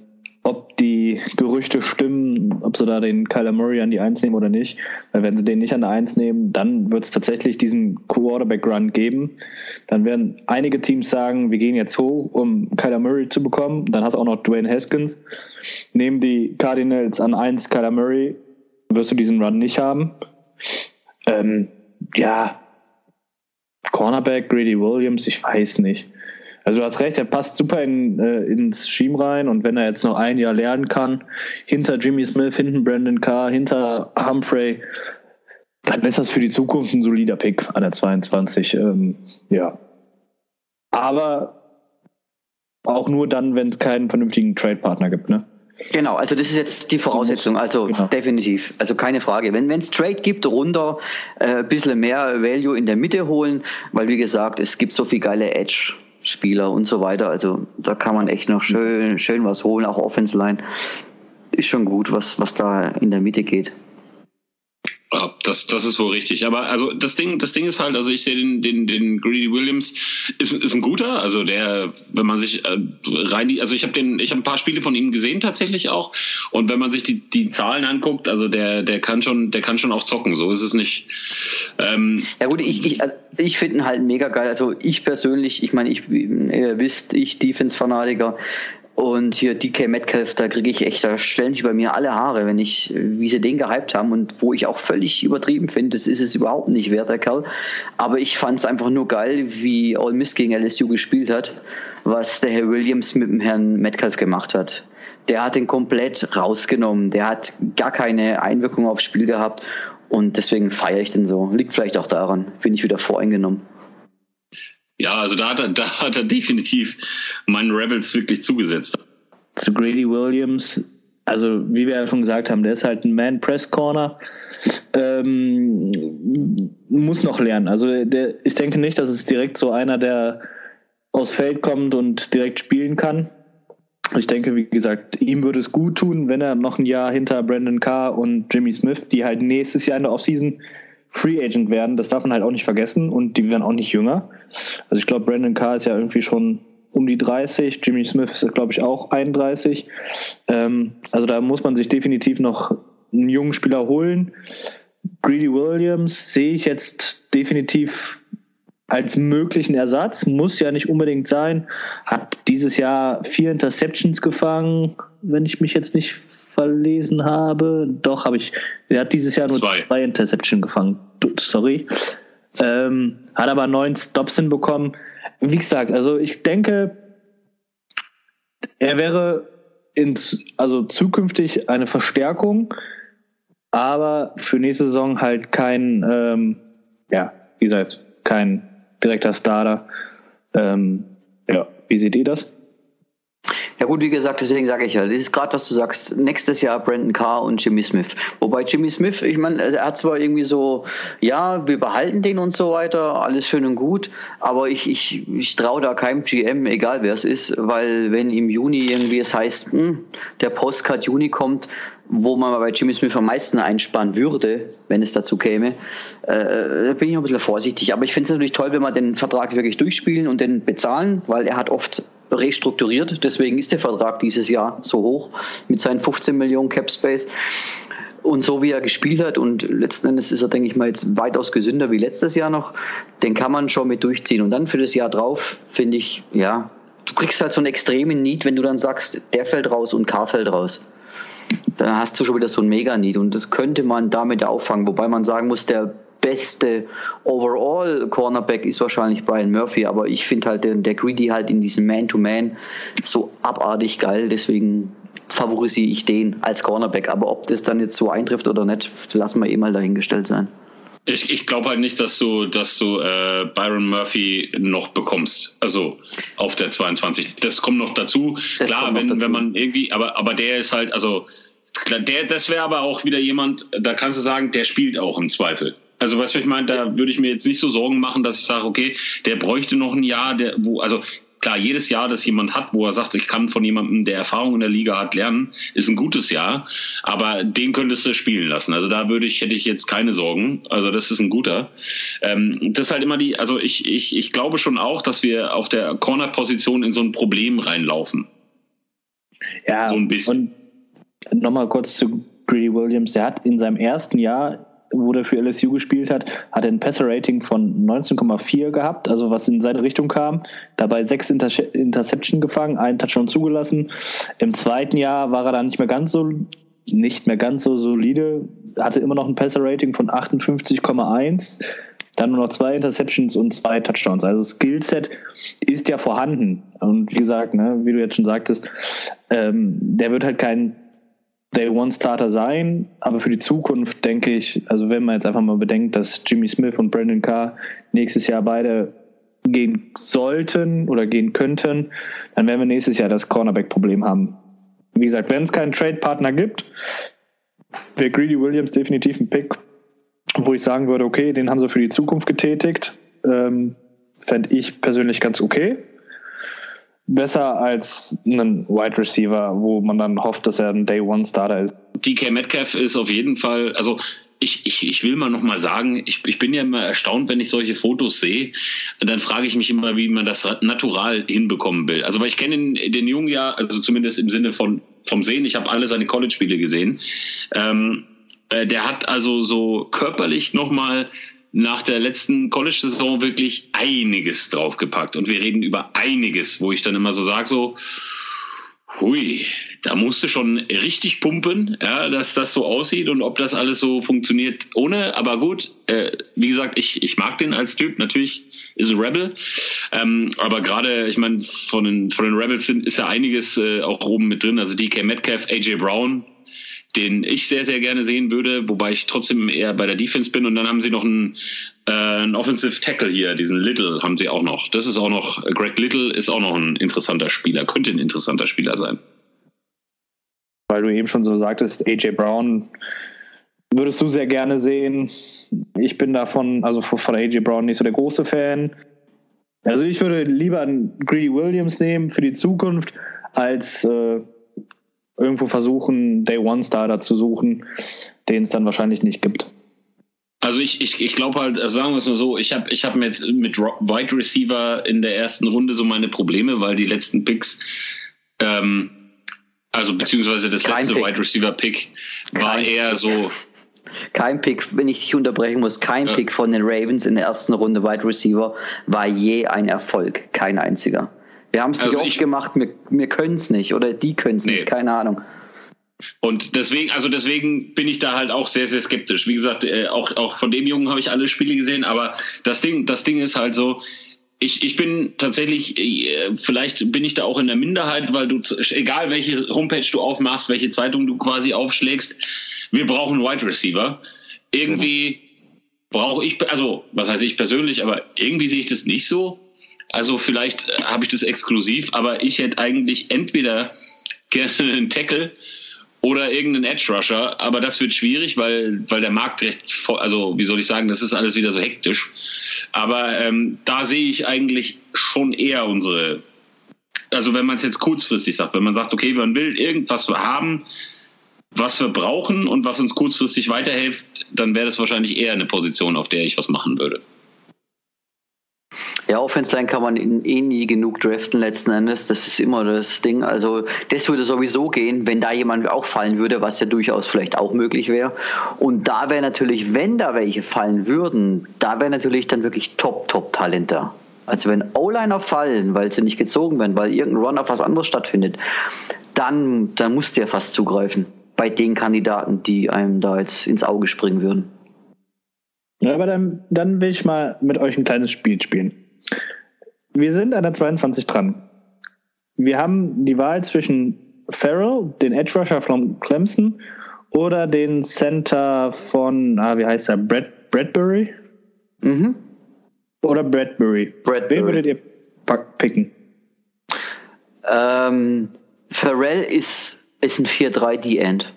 ob die Gerüchte stimmen, ob sie da den Kyler Murray an die Eins nehmen oder nicht. Weil wenn sie den nicht an der Eins nehmen, dann wird es tatsächlich diesen Quarterback-Run geben. Dann werden einige Teams sagen, wir gehen jetzt hoch, um Kyler Murray zu bekommen. Dann hast du auch noch Dwayne Haskins. Nehmen die Cardinals an Eins Kyler Murray, wirst du diesen Run nicht haben. Ähm, ja, Cornerback, Grady Williams, ich weiß nicht. Also du hast recht, er passt super in, äh, ins Scheme rein und wenn er jetzt noch ein Jahr lernen kann, hinter Jimmy Smith, hinten Brandon Carr, hinter Humphrey, dann ist das für die Zukunft ein solider Pick an der 22. Ähm, ja. Aber auch nur dann, wenn es keinen vernünftigen Trade-Partner gibt, ne?
Genau, also das ist jetzt die Voraussetzung, also genau. definitiv, also keine Frage. Wenn es Trade gibt, runter äh, ein bisschen mehr Value in der Mitte holen, weil wie gesagt, es gibt so viel geile Edge Spieler und so weiter. Also da kann man echt noch schön, schön was holen, auch Offense Line. Ist schon gut, was, was da in der Mitte geht.
Ja, das, das ist wohl richtig. Aber also das Ding, das Ding ist halt, also ich sehe den, den, den Greedy Williams ist, ist ein guter. Also der, wenn man sich äh, rein, also ich habe den, ich habe ein paar Spiele von ihm gesehen tatsächlich auch. Und wenn man sich die, die Zahlen anguckt, also der, der kann schon, der kann schon auch zocken. So ist es nicht.
Ähm, ja gut, ich, ich, also ich finde ihn halt mega geil. Also ich persönlich, ich meine, ich, ihr wisst, ich Defense-Fanatiker, und hier DK Metcalf, da kriege ich echt, da stellen sich bei mir alle Haare, wenn ich, wie sie den gehypt haben und wo ich auch völlig übertrieben finde, das ist es überhaupt nicht wert, der Kerl. Aber ich fand es einfach nur geil, wie All Miss gegen LSU gespielt hat, was der Herr Williams mit dem Herrn Metcalf gemacht hat. Der hat den komplett rausgenommen, der hat gar keine Einwirkung aufs Spiel gehabt und deswegen feiere ich den so. Liegt vielleicht auch daran, bin ich wieder voreingenommen.
Ja, also da hat er, da hat er definitiv meinen Rebels wirklich zugesetzt.
Zu Grady Williams, also wie wir ja schon gesagt haben, der ist halt ein Man-Press-Corner. Ähm, muss noch lernen. Also der, ich denke nicht, dass es direkt so einer, der aus Feld kommt und direkt spielen kann. Ich denke, wie gesagt, ihm würde es gut tun, wenn er noch ein Jahr hinter Brandon Carr und Jimmy Smith, die halt nächstes Jahr in der Offseason Free Agent werden, das darf man halt auch nicht vergessen und die werden auch nicht jünger. Also ich glaube, Brandon Carr ist ja irgendwie schon um die 30, Jimmy Smith ist, glaube ich, auch 31. Ähm, also da muss man sich definitiv noch einen jungen Spieler holen. Greedy Williams sehe ich jetzt definitiv als möglichen Ersatz, muss ja nicht unbedingt sein. Hat dieses Jahr vier Interceptions gefangen, wenn ich mich jetzt nicht verlesen habe. Doch, habe ich. Er hat dieses Jahr nur zwei, zwei Interceptions gefangen. Sorry. Ähm, hat aber neun Stops hinbekommen. Wie gesagt, also ich denke, er wäre ins, also zukünftig eine Verstärkung, aber für nächste Saison halt kein, ähm, ja, wie gesagt, kein direkter Starter. Ähm, ja, wie seht ihr das?
Ja gut, wie gesagt, deswegen sage ich ja, das ist gerade, was du sagst, nächstes Jahr Brandon Carr und Jimmy Smith. Wobei Jimmy Smith, ich meine, er hat zwar irgendwie so, ja, wir behalten den und so weiter, alles schön und gut, aber ich, ich, ich traue da keinem GM, egal wer es ist, weil wenn im Juni irgendwie es heißt, mh, hm, der Postcard Juni kommt, wo man bei Jimmy Smith am meisten einsparen würde, wenn es dazu käme, äh, bin ich ein bisschen vorsichtig. Aber ich finde es natürlich toll, wenn wir den Vertrag wirklich durchspielen und den bezahlen, weil er hat oft restrukturiert. Deswegen ist der Vertrag dieses Jahr so hoch mit seinen 15 Millionen Cap Space. Und so wie er gespielt hat, und letzten Endes ist er, denke ich mal, jetzt weitaus gesünder wie letztes Jahr noch, den kann man schon mit durchziehen. Und dann für das Jahr drauf, finde ich, ja, du kriegst halt so einen extremen Need, wenn du dann sagst, der fällt raus und K fällt raus. Dann hast du schon wieder so ein Mega-Need. Und das könnte man damit auffangen. Wobei man sagen muss, der beste Overall Cornerback ist wahrscheinlich Brian Murphy, aber ich finde halt der, der Greedy halt in diesem Man-to-Man so abartig geil, deswegen favorisiere ich den als Cornerback. Aber ob das dann jetzt so eintrifft oder nicht, lassen wir eh mal dahingestellt sein.
Ich, ich glaube halt nicht, dass du, dass du äh, Byron Murphy noch bekommst. Also auf der 22. Das kommt noch dazu. Das Klar, wenn, dazu. wenn man irgendwie, aber, aber der ist halt, also der, das wäre aber auch wieder jemand, da kannst du sagen, der spielt auch im Zweifel. Also weißt du, ich meine, da würde ich mir jetzt nicht so Sorgen machen, dass ich sage, okay, der bräuchte noch ein Jahr, der, wo, also klar, jedes Jahr, das jemand hat, wo er sagt, ich kann von jemandem, der Erfahrung in der Liga hat, lernen, ist ein gutes Jahr. Aber den könntest du spielen lassen. Also da würde ich, hätte ich jetzt keine Sorgen. Also das ist ein guter. Ähm, das ist halt immer die, also ich, ich, ich glaube schon auch, dass wir auf der Corner-Position in so ein Problem reinlaufen.
Ja, so ein bisschen. Und nochmal kurz zu Greedy Williams. Der hat in seinem ersten Jahr wo der für LSU gespielt hat, hat er ein Passer-Rating von 19,4 gehabt, also was in seine Richtung kam. Dabei sechs Inter Interception gefangen, einen Touchdown zugelassen. Im zweiten Jahr war er dann nicht mehr ganz so nicht mehr ganz so solide, hatte immer noch ein Passer-Rating von 58,1, dann nur noch zwei Interceptions und zwei Touchdowns. Also Skillset ist ja vorhanden. Und wie gesagt, ne, wie du jetzt schon sagtest, ähm, der wird halt kein Day One Starter sein, aber für die Zukunft denke ich, also wenn man jetzt einfach mal bedenkt, dass Jimmy Smith und Brandon Carr nächstes Jahr beide gehen sollten oder gehen könnten, dann werden wir nächstes Jahr das Cornerback-Problem haben. Wie gesagt, wenn es keinen Trade-Partner gibt, wäre Greedy Williams definitiv ein Pick, wo ich sagen würde, okay, den haben sie für die Zukunft getätigt. Ähm, Fände ich persönlich ganz okay besser als ein Wide Receiver, wo man dann hofft, dass er ein Day One Starter ist.
DK Metcalf ist auf jeden Fall, also ich, ich, ich will mal noch mal sagen, ich, ich bin ja immer erstaunt, wenn ich solche Fotos sehe. Dann frage ich mich immer, wie man das natural hinbekommen will. Also weil ich kenne den, den Jungen ja, also zumindest im Sinne von vom Sehen. Ich habe alle seine College-Spiele gesehen. Ähm, äh, der hat also so körperlich noch mal nach der letzten College-Saison wirklich einiges draufgepackt. Und wir reden über einiges, wo ich dann immer so sage, so, hui, da musst du schon richtig pumpen, ja, dass das so aussieht und ob das alles so funktioniert ohne. Aber gut, äh, wie gesagt, ich, ich mag den als Typ. Natürlich ist ein Rebel. Ähm, aber gerade, ich meine, von den, von den Rebels sind, ist ja einiges äh, auch oben mit drin. Also DK Metcalf, AJ Brown, den ich sehr, sehr gerne sehen würde, wobei ich trotzdem eher bei der Defense bin. Und dann haben sie noch einen, äh, einen Offensive Tackle hier, diesen Little haben sie auch noch. Das ist auch noch, Greg Little ist auch noch ein interessanter Spieler, könnte ein interessanter Spieler sein.
Weil du eben schon so sagtest, AJ Brown würdest du sehr gerne sehen. Ich bin davon, also von AJ Brown nicht so der große Fan. Also ich würde lieber einen Greedy Williams nehmen für die Zukunft als äh, irgendwo versuchen, Day One Starter zu suchen, den es dann wahrscheinlich nicht gibt.
Also ich, ich, ich glaube halt, sagen wir es mal so, ich habe ich hab mit, mit Wide Receiver in der ersten Runde so meine Probleme, weil die letzten Picks, ähm, also beziehungsweise das Kein letzte Pick. Wide Receiver Pick war Kein eher so,
Kein Pick, wenn ich dich unterbrechen muss, kein ja. Pick von den Ravens in der ersten Runde Wide Receiver war je ein Erfolg. Kein einziger. Wir haben es also nicht oft gemacht, wir, wir können es nicht oder die können es nee. nicht, keine Ahnung.
Und deswegen, also deswegen bin ich da halt auch sehr, sehr skeptisch. Wie gesagt, äh, auch, auch von dem Jungen habe ich alle Spiele gesehen, aber das Ding, das Ding ist halt so, ich, ich bin tatsächlich, äh, vielleicht bin ich da auch in der Minderheit, weil du, egal welche Homepage du aufmachst, welche Zeitung du quasi aufschlägst, wir brauchen Wide Receiver. Irgendwie brauche ich, also was heißt ich persönlich, aber irgendwie sehe ich das nicht so. Also vielleicht äh, habe ich das exklusiv, aber ich hätte eigentlich entweder gerne einen Tackle oder irgendeinen Edge Rusher, aber das wird schwierig, weil, weil der Markt recht, also wie soll ich sagen, das ist alles wieder so hektisch. Aber ähm, da sehe ich eigentlich schon eher unsere, also wenn man es jetzt kurzfristig sagt, wenn man sagt, okay, man will irgendwas haben, was wir brauchen und was uns kurzfristig weiterhilft, dann wäre das wahrscheinlich eher eine Position, auf der ich was machen würde.
Ja, Offense Line kann man eh nie genug draften letzten Endes. Das ist immer das Ding. Also das würde sowieso gehen, wenn da jemand auch fallen würde, was ja durchaus vielleicht auch möglich wäre. Und da wäre natürlich, wenn da welche fallen würden, da wäre natürlich dann wirklich Top, Top Talent da. Also wenn O-Liner fallen, weil sie nicht gezogen werden, weil irgendein Run auf was anderes stattfindet, dann, dann musst du ja fast zugreifen bei den Kandidaten, die einem da jetzt ins Auge springen würden.
Ja, aber dann, dann will ich mal mit euch ein kleines Spiel spielen. Wir sind an der 22 dran. Wir haben die Wahl zwischen Farrell, den Edge Rusher von Clemson, oder den Center von, ah, wie heißt er, Brad, Bradbury? Mhm. Oder Bradbury. Bradbury. Wen würdet ihr picken?
Ähm, Farrell ist, ist ein 4-3-D-End.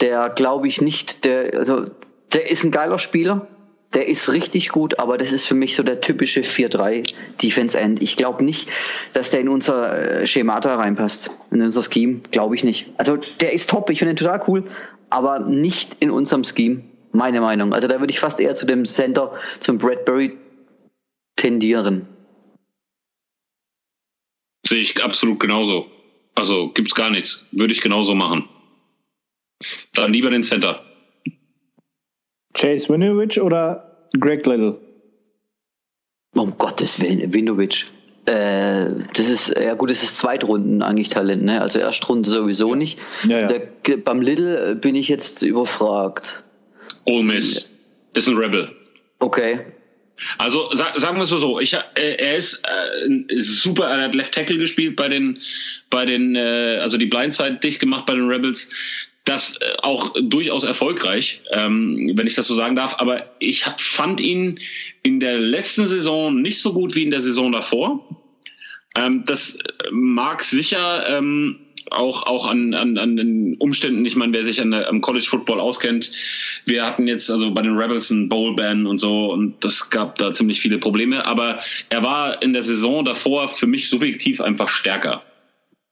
Der glaube ich nicht, der, also, der ist ein geiler Spieler der ist richtig gut, aber das ist für mich so der typische 4-3 Defense End. Ich glaube nicht, dass der in unser äh, Schemata reinpasst, in unser Scheme, glaube ich nicht. Also der ist top, ich finde ihn total cool, aber nicht in unserem Scheme, meine Meinung. Also da würde ich fast eher zu dem Center, zum Bradbury tendieren.
Sehe ich absolut genauso. Also gibt's gar nichts. Würde ich genauso machen. Dann lieber den Center.
Chase Winovich oder Greg Little?
Um Gottes Willen, Winovich. Äh, das ist, ja gut, das ist Zweitrunden eigentlich Talent, ne? Also Erstrunde sowieso nicht. Ja, ja. Der, beim Little bin ich jetzt überfragt.
Ole Miss ist ein Rebel.
Okay.
Also sag, sagen wir es so, ich, äh, er ist äh, super, er hat Left Tackle gespielt bei den, bei den, äh, also die Blindside dicht gemacht bei den Rebels das äh, auch durchaus erfolgreich, ähm, wenn ich das so sagen darf. Aber ich hab, fand ihn in der letzten Saison nicht so gut wie in der Saison davor. Ähm, das mag sicher ähm, auch, auch an, an, an den Umständen, ich meine, wer sich an am College Football auskennt, wir hatten jetzt also bei den Rebels einen Bowl-Ban und so und das gab da ziemlich viele Probleme, aber er war in der Saison davor für mich subjektiv einfach stärker.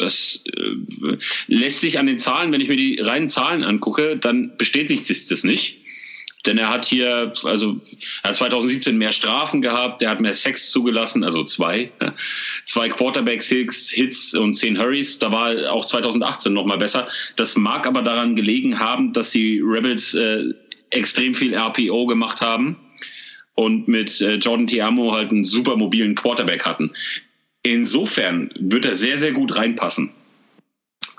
Das äh, lässt sich an den Zahlen, wenn ich mir die reinen Zahlen angucke, dann bestätigt sich das nicht. Denn er hat hier, also er hat 2017 mehr Strafen gehabt, er hat mehr Sex zugelassen, also zwei, zwei Quarterbacks-Hits Hits und zehn Hurries. Da war auch 2018 noch mal besser. Das mag aber daran gelegen haben, dass die Rebels äh, extrem viel RPO gemacht haben und mit äh, Jordan Tiamo halt einen super mobilen Quarterback hatten. Insofern wird er sehr, sehr gut reinpassen.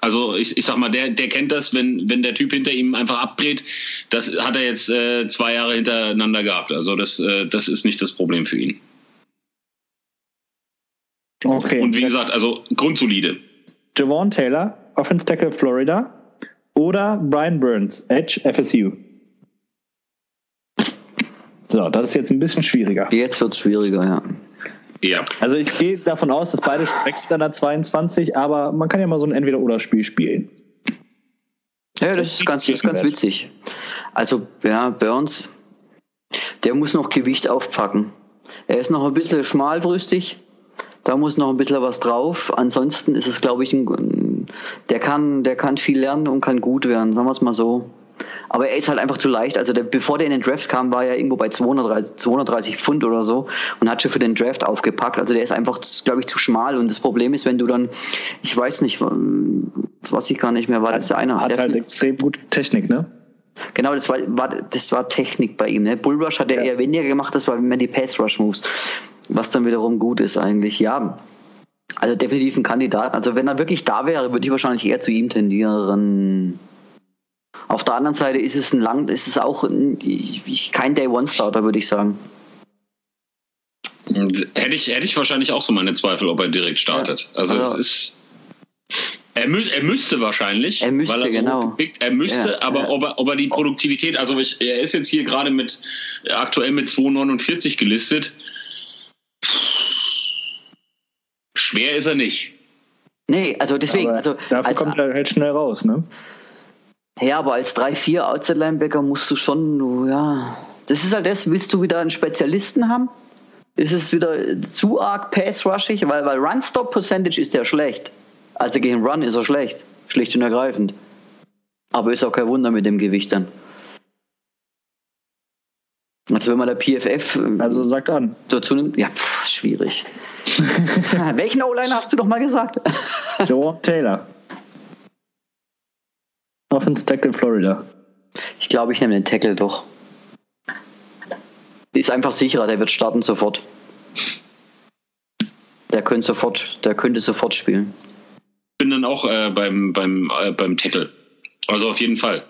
Also ich, ich sag mal, der, der kennt das, wenn, wenn der Typ hinter ihm einfach abdreht. Das hat er jetzt äh, zwei Jahre hintereinander gehabt. Also das, äh, das ist nicht das Problem für ihn. Okay. Und wie gesagt, also grundsolide.
Javon Taylor, Offense Tackle Florida oder Brian Burns, Edge FSU. So, das ist jetzt ein bisschen schwieriger.
Jetzt wird es schwieriger, ja.
Ja. Also ich gehe davon aus, dass beide wechseln an der 22, aber man kann ja mal so ein Entweder-Oder-Spiel spielen.
Ja, das ist ganz, das ist ganz witzig. Also, ja, Burns, der muss noch Gewicht aufpacken. Er ist noch ein bisschen schmalbrüstig, da muss noch ein bisschen was drauf. Ansonsten ist es, glaube ich, ein, der kann, der kann viel lernen und kann gut werden, sagen wir es mal so. Aber er ist halt einfach zu leicht. Also der, bevor der in den Draft kam, war er irgendwo bei 230, 230 Pfund oder so und hat schon für den Draft aufgepackt. Also der ist einfach, glaube ich, zu schmal. Und das Problem ist, wenn du dann, ich weiß nicht, das weiß ich gar nicht mehr, war das einer.
Hat halt extrem gute Technik, ne?
Genau, das war, war, das war Technik bei ihm. Ne? Bullrush hat er ja. eher weniger gemacht, das war mehr die Pass-Rush-Moves. Was dann wiederum gut ist eigentlich. Ja, also definitiv ein Kandidat. Also wenn er wirklich da wäre, würde ich wahrscheinlich eher zu ihm tendieren. Auf der anderen Seite ist es ein lang, ist es auch ein, kein Day-One-Starter, würde ich sagen.
Hätte ich, hätte ich wahrscheinlich auch so meine Zweifel, ob er direkt startet. Ja. Also, also ist, er, mü er, müsste wahrscheinlich.
Er müsste,
weil er
so genau.
Gepickt, er müsste, ja, aber ja. Ob, er, ob er die Produktivität, also ich, er ist jetzt hier gerade mit aktuell mit 2,49 gelistet. Schwer ist er nicht.
Nee, also deswegen.
Aber
also
dafür als, kommt er halt schnell raus, ne?
Ja, aber als 3-4 Outside-Linebacker musst du schon, ja. Das ist halt das, willst du wieder einen Spezialisten haben? Ist es wieder zu arg pass-rushig? Weil, weil Run-Stop-Percentage ist ja schlecht. Also gegen Run ist er schlecht. Schlicht und ergreifend. Aber ist auch kein Wunder mit dem Gewicht dann. Also wenn man der PFF
also sagt an
dazu nimmt, ja pff, schwierig. Welchen O-Liner hast du doch mal gesagt?
Joe Taylor. Offense Tackle Florida.
Ich glaube, ich nehme den Tackle doch. Ist einfach sicherer, der wird starten sofort. Der könnte sofort, der könnte sofort spielen.
Ich bin dann auch äh, beim, beim, äh, beim Tackle. Also auf jeden Fall.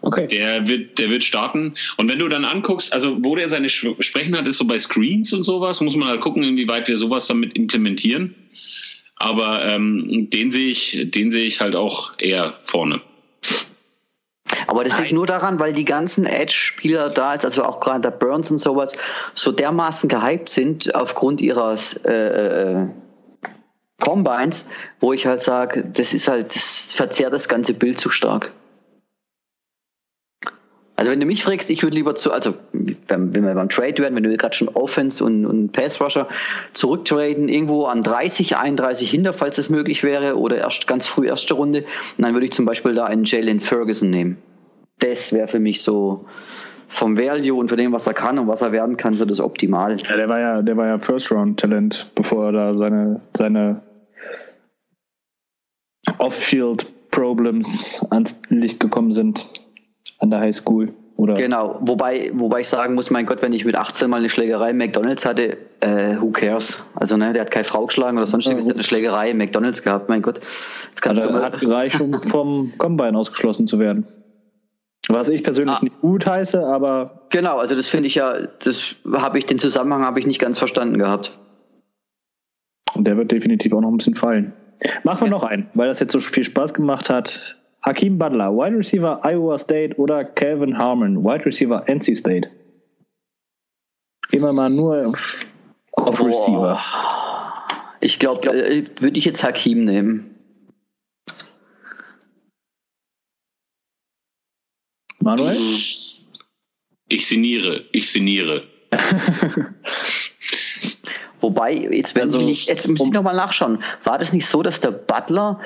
Okay. Der wird, der wird starten. Und wenn du dann anguckst, also wo der seine Sprechen hat, ist so bei Screens und sowas, muss man halt gucken, inwieweit wir sowas damit implementieren. Aber ähm, den sehe ich, den sehe ich halt auch eher vorne.
Aber das liegt nur daran, weil die ganzen Edge-Spieler da, also auch gerade der Burns und sowas, so dermaßen gehypt sind aufgrund ihres äh, äh, Combines, wo ich halt sage, das ist halt, das verzerrt das ganze Bild zu stark. Also wenn du mich fragst, ich würde lieber zu, also wenn, wenn wir beim Trade werden, wenn du gerade schon Offense und, und Pass Rusher zurücktraden, irgendwo an 30, 31 hinter, falls es möglich wäre, oder erst ganz früh erste Runde, dann würde ich zum Beispiel da einen Jalen Ferguson nehmen. Das wäre für mich so vom Value und von dem, was er kann und was er werden kann, so das Optimal.
Ja, der war ja, der war ja First Round Talent, bevor er da seine, seine Off-Field Problems ans Licht gekommen sind an der Highschool. Oder?
Genau, wobei, wobei ich sagen muss, mein Gott, wenn ich mit 18 mal eine Schlägerei im McDonalds hatte, äh, who cares? Also, ne, der hat keine Frau geschlagen oder sonstiges, ja, der hat eine Schlägerei im McDonalds gehabt, mein Gott.
Jetzt kannst also, du mal hat gereicht, um vom Combine ausgeschlossen zu werden. Was ich persönlich ah. nicht gut heiße, aber.
Genau, also das finde ich ja, das habe ich, den Zusammenhang habe ich nicht ganz verstanden gehabt.
Und der wird definitiv auch noch ein bisschen fallen. Machen wir ja. noch einen, weil das jetzt so viel Spaß gemacht hat. Hakim Butler, Wide Receiver Iowa State oder Calvin Harmon, Wide Receiver NC State? Gehen wir mal nur auf, auf Receiver.
Ich glaube, glaub, äh, würde ich jetzt Hakim nehmen.
Manuel?
Ich sinniere, ich sinniere.
Wobei, jetzt, wenn also, ich, jetzt muss ich nochmal nachschauen. War das nicht so, dass der Butler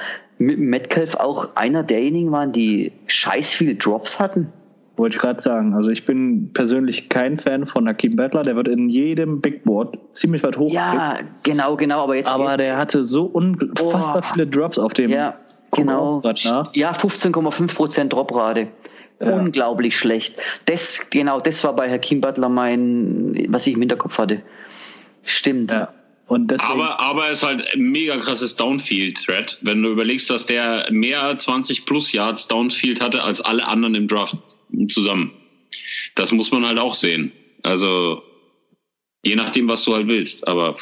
Metcalf auch einer derjenigen waren, die scheiß viele Drops hatten?
Wollte ich gerade sagen. Also ich bin persönlich kein Fan von Hakim Butler. Der wird in jedem Big Board ziemlich weit hoch.
Ja, genau, genau. Aber, jetzt,
aber
jetzt,
der hatte so unfassbar oh. viele Drops auf dem.
Ja, genau. Ja, 15,5% Droprate. Ja. Unglaublich schlecht. Das, genau, das war bei Hakim Butler mein, was ich im Hinterkopf hatte. Stimmt.
Ja.
Aber, aber es ist halt ein mega krasses Downfield-Threat, wenn du überlegst, dass der mehr 20 plus Yards Downfield hatte als alle anderen im Draft zusammen. Das muss man halt auch sehen. Also, je nachdem, was du halt willst, aber.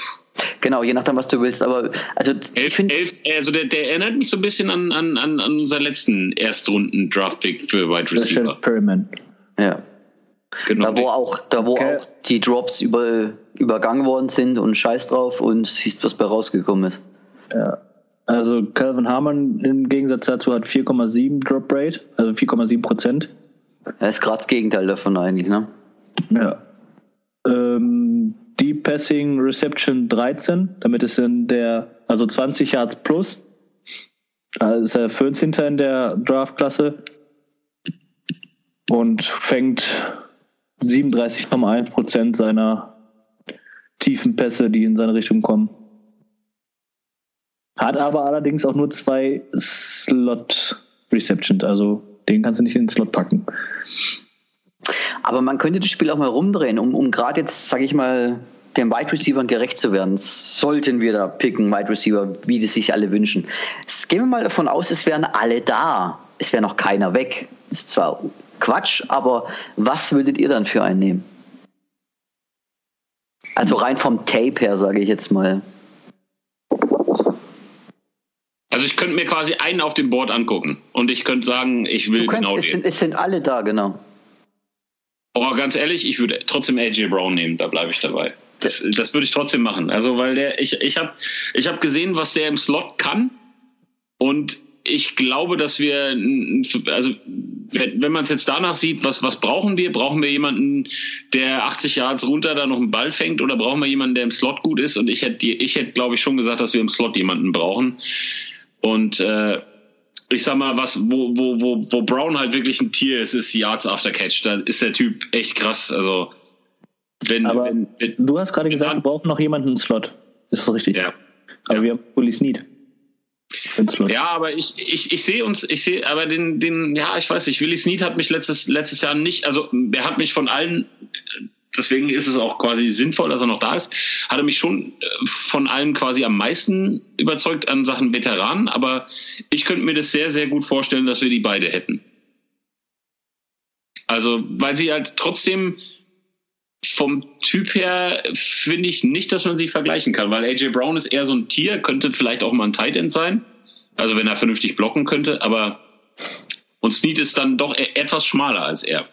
Genau, je nachdem, was du willst. Aber also
elf, ich elf, also der, der, erinnert mich so ein bisschen an, an, an unseren letzten Erstrunden-Draft-Pick für Wide Receiver.
Perryman. Ja. Genau. Da wo auch, da wo okay. auch die Drops über, übergangen worden sind und scheiß drauf und siehst, was bei rausgekommen ist.
Ja. Also Calvin Harmon im Gegensatz dazu hat 4,7 Drop Rate, also 4,7 Prozent.
Er ist gerade das Gegenteil davon eigentlich, ne?
Ja. Ähm, Deep Passing Reception 13, damit ist in der, also 20 Yards plus. Also ist er 14. in der Draftklasse und fängt 37,1 Prozent seiner tiefen Pässe, die in seine Richtung kommen. Hat aber allerdings auch nur zwei Slot Receptions, also den kannst du nicht in den Slot packen.
Aber man könnte das Spiel auch mal rumdrehen, um, um gerade jetzt, sage ich mal, den Wide Receivern gerecht zu werden. Sollten wir da picken, Wide Receiver, wie das sich alle wünschen. Gehen wir mal davon aus, es wären alle da. Es wäre noch keiner weg. Ist zwar Quatsch, aber was würdet ihr dann für einen nehmen? Also rein vom Tape her, sage ich jetzt mal.
Also ich könnte mir quasi einen auf dem Board angucken und ich könnte sagen, ich will
kannst,
genau
es
den.
Sind, es sind alle da, genau.
Aber ganz ehrlich, ich würde trotzdem AJ Brown nehmen, da bleibe ich dabei. Das, das würde ich trotzdem machen. Also weil der, ich, ich habe ich hab gesehen, was der im Slot kann und ich glaube, dass wir, also wenn, man es jetzt danach sieht, was, was brauchen wir? Brauchen wir jemanden, der 80 Yards runter da noch einen Ball fängt oder brauchen wir jemanden, der im Slot gut ist? Und ich hätte, ich hätte, glaube ich, schon gesagt, dass wir im Slot jemanden brauchen. Und äh, ich sag mal, was, wo, wo, wo, wo Brown halt wirklich ein Tier ist, ist Yards after Catch. Da ist der Typ echt krass. Also wenn,
Aber
wenn, wenn
du hast gerade gesagt, wir brauchen noch jemanden im Slot. Ist das richtig?
ja.
Aber
Ja.
wir haben Police Need.
Ja, aber ich, ich, ich sehe uns, ich sehe, aber den, den, ja, ich weiß nicht, Willi Snead hat mich letztes, letztes Jahr nicht, also er hat mich von allen, deswegen ist es auch quasi sinnvoll, dass er noch da ist, hat er mich schon äh, von allen quasi am meisten überzeugt an Sachen Veteranen, aber ich könnte mir das sehr, sehr gut vorstellen, dass wir die beide hätten. Also, weil sie halt trotzdem vom Typ her finde ich nicht, dass man sie vergleichen kann, weil AJ Brown ist eher so ein Tier, könnte vielleicht auch mal ein Tight End sein. Also wenn er vernünftig blocken könnte, aber und Snead ist dann doch e- etwas schmaler als er.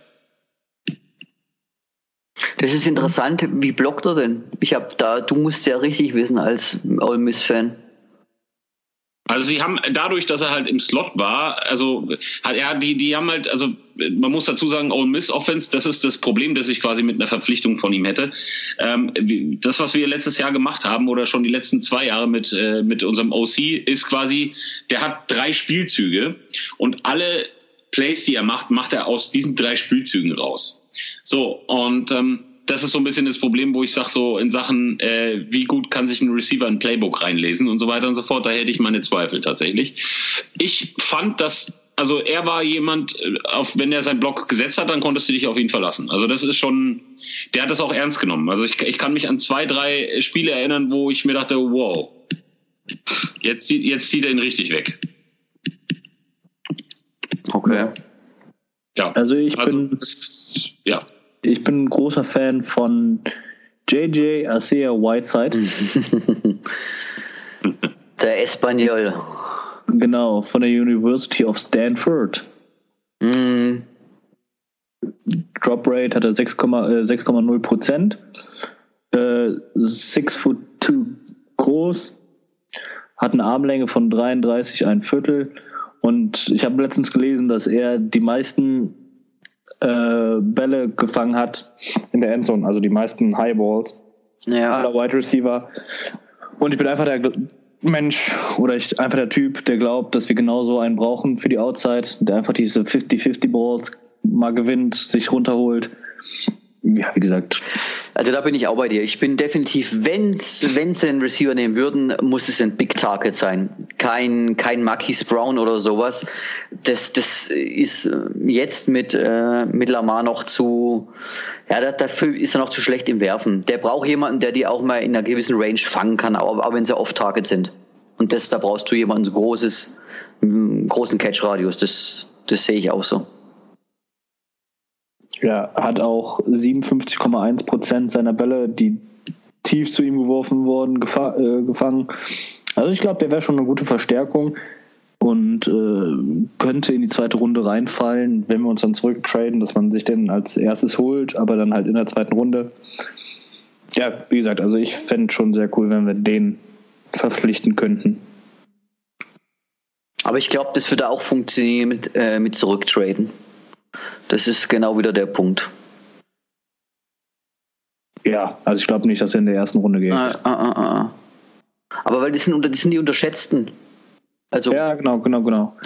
Das ist interessant. Wie blockt er denn? Ich habe da, du musst ja richtig wissen als Ole Miss Fan.
Also sie haben dadurch, dass er halt im Slot war, also hat er die, die haben halt, also man muss dazu sagen, Ole Miss Offense, das ist das Problem, das ich quasi mit einer Verpflichtung von ihm hätte. Ähm, das, was wir letztes Jahr gemacht haben oder schon die letzten zwei Jahre mit äh, mit unserem OC, ist quasi, der hat drei Spielzüge und alle Plays, die er macht, macht er aus diesen drei Spielzügen raus. So und ähm, das ist so ein bisschen das Problem, wo ich sage, so in Sachen, äh, wie gut kann sich ein Receiver ein Playbook reinlesen und so weiter und so fort, da hätte ich meine Zweifel tatsächlich. Ich fand, dass, also er war jemand, äh, auf, wenn er seinen Block gesetzt hat, dann konntest du dich auf ihn verlassen. Also das ist schon, der hat das auch ernst genommen. Also ich, ich kann mich an zwei, drei Spiele erinnern, wo ich mir dachte, wow, jetzt, zieht- jetzt zieht er ihn richtig weg.
Okay.
Ja,
Also ich
also,
bin
das, ja.
Ich bin ein großer Fan von JJ Asea Whiteside.
Der Espanol.
Genau, von der University of Stanford.
Mm,
Drop Rate hat er 6,0 äh, 6,0 Prozent. Äh, 6 foot 2 groß. Hat eine Armlänge von 33, ein Viertel. Und ich habe letztens gelesen, dass er die meisten äh, Bälle gefangen hat in der Endzone, also die meisten Highballs
ja.
aller Wide Receiver. Und ich bin einfach der Mensch oder ich einfach der Typ, der glaubt, dass wir genauso einen brauchen für die Outside, der einfach diese 50-50 Balls mal gewinnt, sich runterholt. Ja, wie gesagt,
Also da bin ich auch bei dir. Ich bin definitiv, wenn wenn sie einen Receiver nehmen würden, muss es ein Big Target sein. Kein, kein Marquis Brown oder sowas. Das, das ist äh, jetzt mit, äh, mit Lamar noch zu, ja, da- dafür ist er noch zu schlecht im Werfen. Der braucht jemanden, der die auch mal in einer gewissen Range fangen kann, auch, auch wenn sie Off-Target sind. Und das, da brauchst du jemanden so großes, großen Catch-Radius. Das, das sehe ich auch so.
Ja, hat auch 57,1 Prozent seiner Bälle, die tief zu ihm geworfen wurden, gefa äh, gefangen. Also ich glaube, der wäre schon eine gute Verstärkung und äh, könnte in die zweite Runde reinfallen, wenn wir uns dann zurücktraden, dass man sich den als erstes holt, aber dann halt in der zweiten Runde. Ja, wie gesagt, also ich fände schon sehr cool, wenn wir den verpflichten könnten.
Aber ich glaube, das würde auch funktionieren mit, äh, mit Zurücktraden. Das ist genau wieder der Punkt.
Ja, also ich glaube nicht, dass er in der ersten Runde geht.
Ah, ah, ah, ah. Aber weil die sind, unter, die sind die Unterschätzten. Also,
Ja, genau, genau, genau.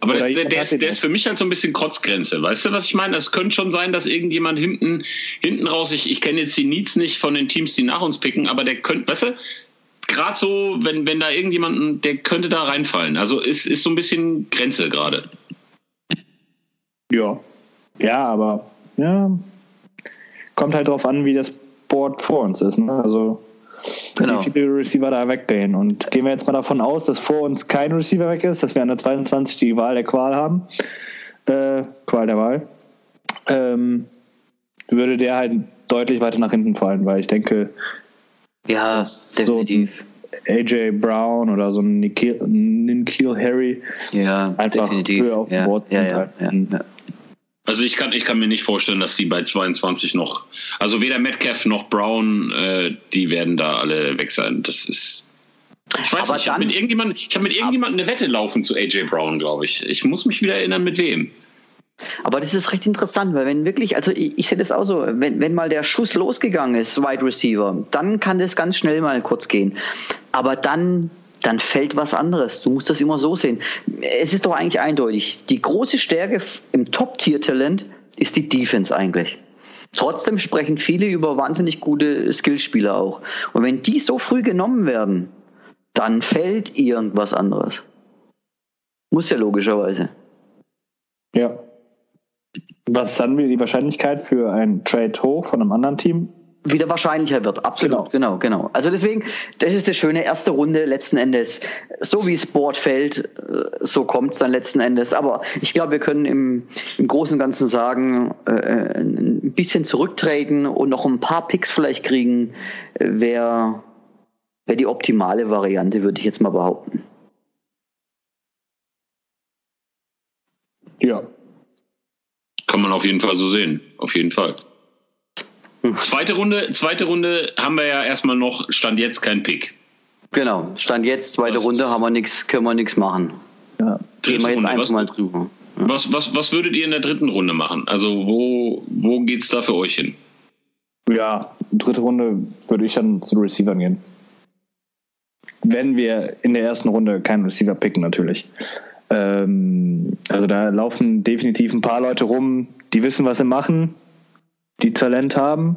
Aber das, der, der, ist, der ist für mich halt so ein bisschen Kotzgrenze. Weißt du, was ich meine? Es könnte schon sein, dass irgendjemand hinten, hinten raus, ich, ich kenne jetzt die Needs nicht von den Teams, die nach uns picken, aber der könnte, weißt du, gerade so, wenn, wenn da irgendjemanden, der könnte da reinfallen. Also ist, ist so ein bisschen Grenze gerade.
Ja. Ja, aber ja, kommt halt drauf an, wie das Board vor uns ist. Ne? Also genau. wie viele Receiver da weggehen. Und gehen wir jetzt mal davon aus, dass vor uns kein Receiver weg ist, dass wir an der 22 die Wahl der Qual haben. Äh, Qual der Wahl. Ähm, würde der halt deutlich weiter nach hinten fallen, weil ich denke,
ja, definitiv.
So AJ Brown oder so ein Nikhil, Nikhil Harry
ja,
einfach
definitiv.
höher auf
ja,
dem Board
ja, ja, ja,
Also ich kann, ich kann mir nicht vorstellen, dass die bei 22 noch, also weder Metcalf noch Brown, äh, die werden da alle weg sein. Das ist. Ich weiß
Aber
nicht, ich habe mit irgendjemandem hab mit irgendjemandem eine Wette laufen zu AJ Brown, glaube ich. Ich muss mich wieder erinnern, mit wem.
Aber das ist recht interessant, weil wenn wirklich, also ich, ich sehe das auch so, wenn, wenn mal der Schuss losgegangen ist, Wide Receiver, dann kann das ganz schnell mal kurz gehen. Aber dann, dann fällt was anderes. Du musst das immer so sehen. Es ist doch eigentlich eindeutig. Die große Stärke im Top-Tier-Talent ist die Defense eigentlich. Trotzdem sprechen viele über wahnsinnig gute Skillspieler auch. Und wenn die so früh genommen werden, dann fällt irgendwas anderes. Muss ja logischerweise.
Ja. Was dann die Wahrscheinlichkeit für ein Trade hoch von einem anderen Team?
Wieder wahrscheinlicher wird. Absolut, genau. genau, Also deswegen, das ist das schöne erste Runde letzten Endes. So wie das Board fällt, äh, so kommt es dann letzten Endes. Aber ich glaube, wir können im, im Großen und Ganzen sagen, äh, ein bisschen zurücktreten und noch ein paar Picks vielleicht kriegen, wäre wär die optimale Variante, würde ich jetzt mal behaupten.
Ja.
Kann man auf jeden Fall so sehen. Auf jeden Fall. Zweite Runde, zweite Runde haben wir ja erstmal noch, stand jetzt kein Pick.
Genau, Stand jetzt, zweite
Das-
Runde, haben wir nix, können wir nichts machen.
ja.
Gehen
Dritte
wir jetzt
Runde.
einfach
Was,
mal drüber.
was, was, was würdet ihr in der dritten Runde machen? Also wo, wo geht's da für euch hin?
Ja, dritte Runde würde ich dann zu den Receivern gehen. Wenn wir in der ersten Runde keinen Receiver picken, natürlich. Ähm, also da laufen definitiv ein paar Leute rum, die wissen, was sie machen, die Talent haben.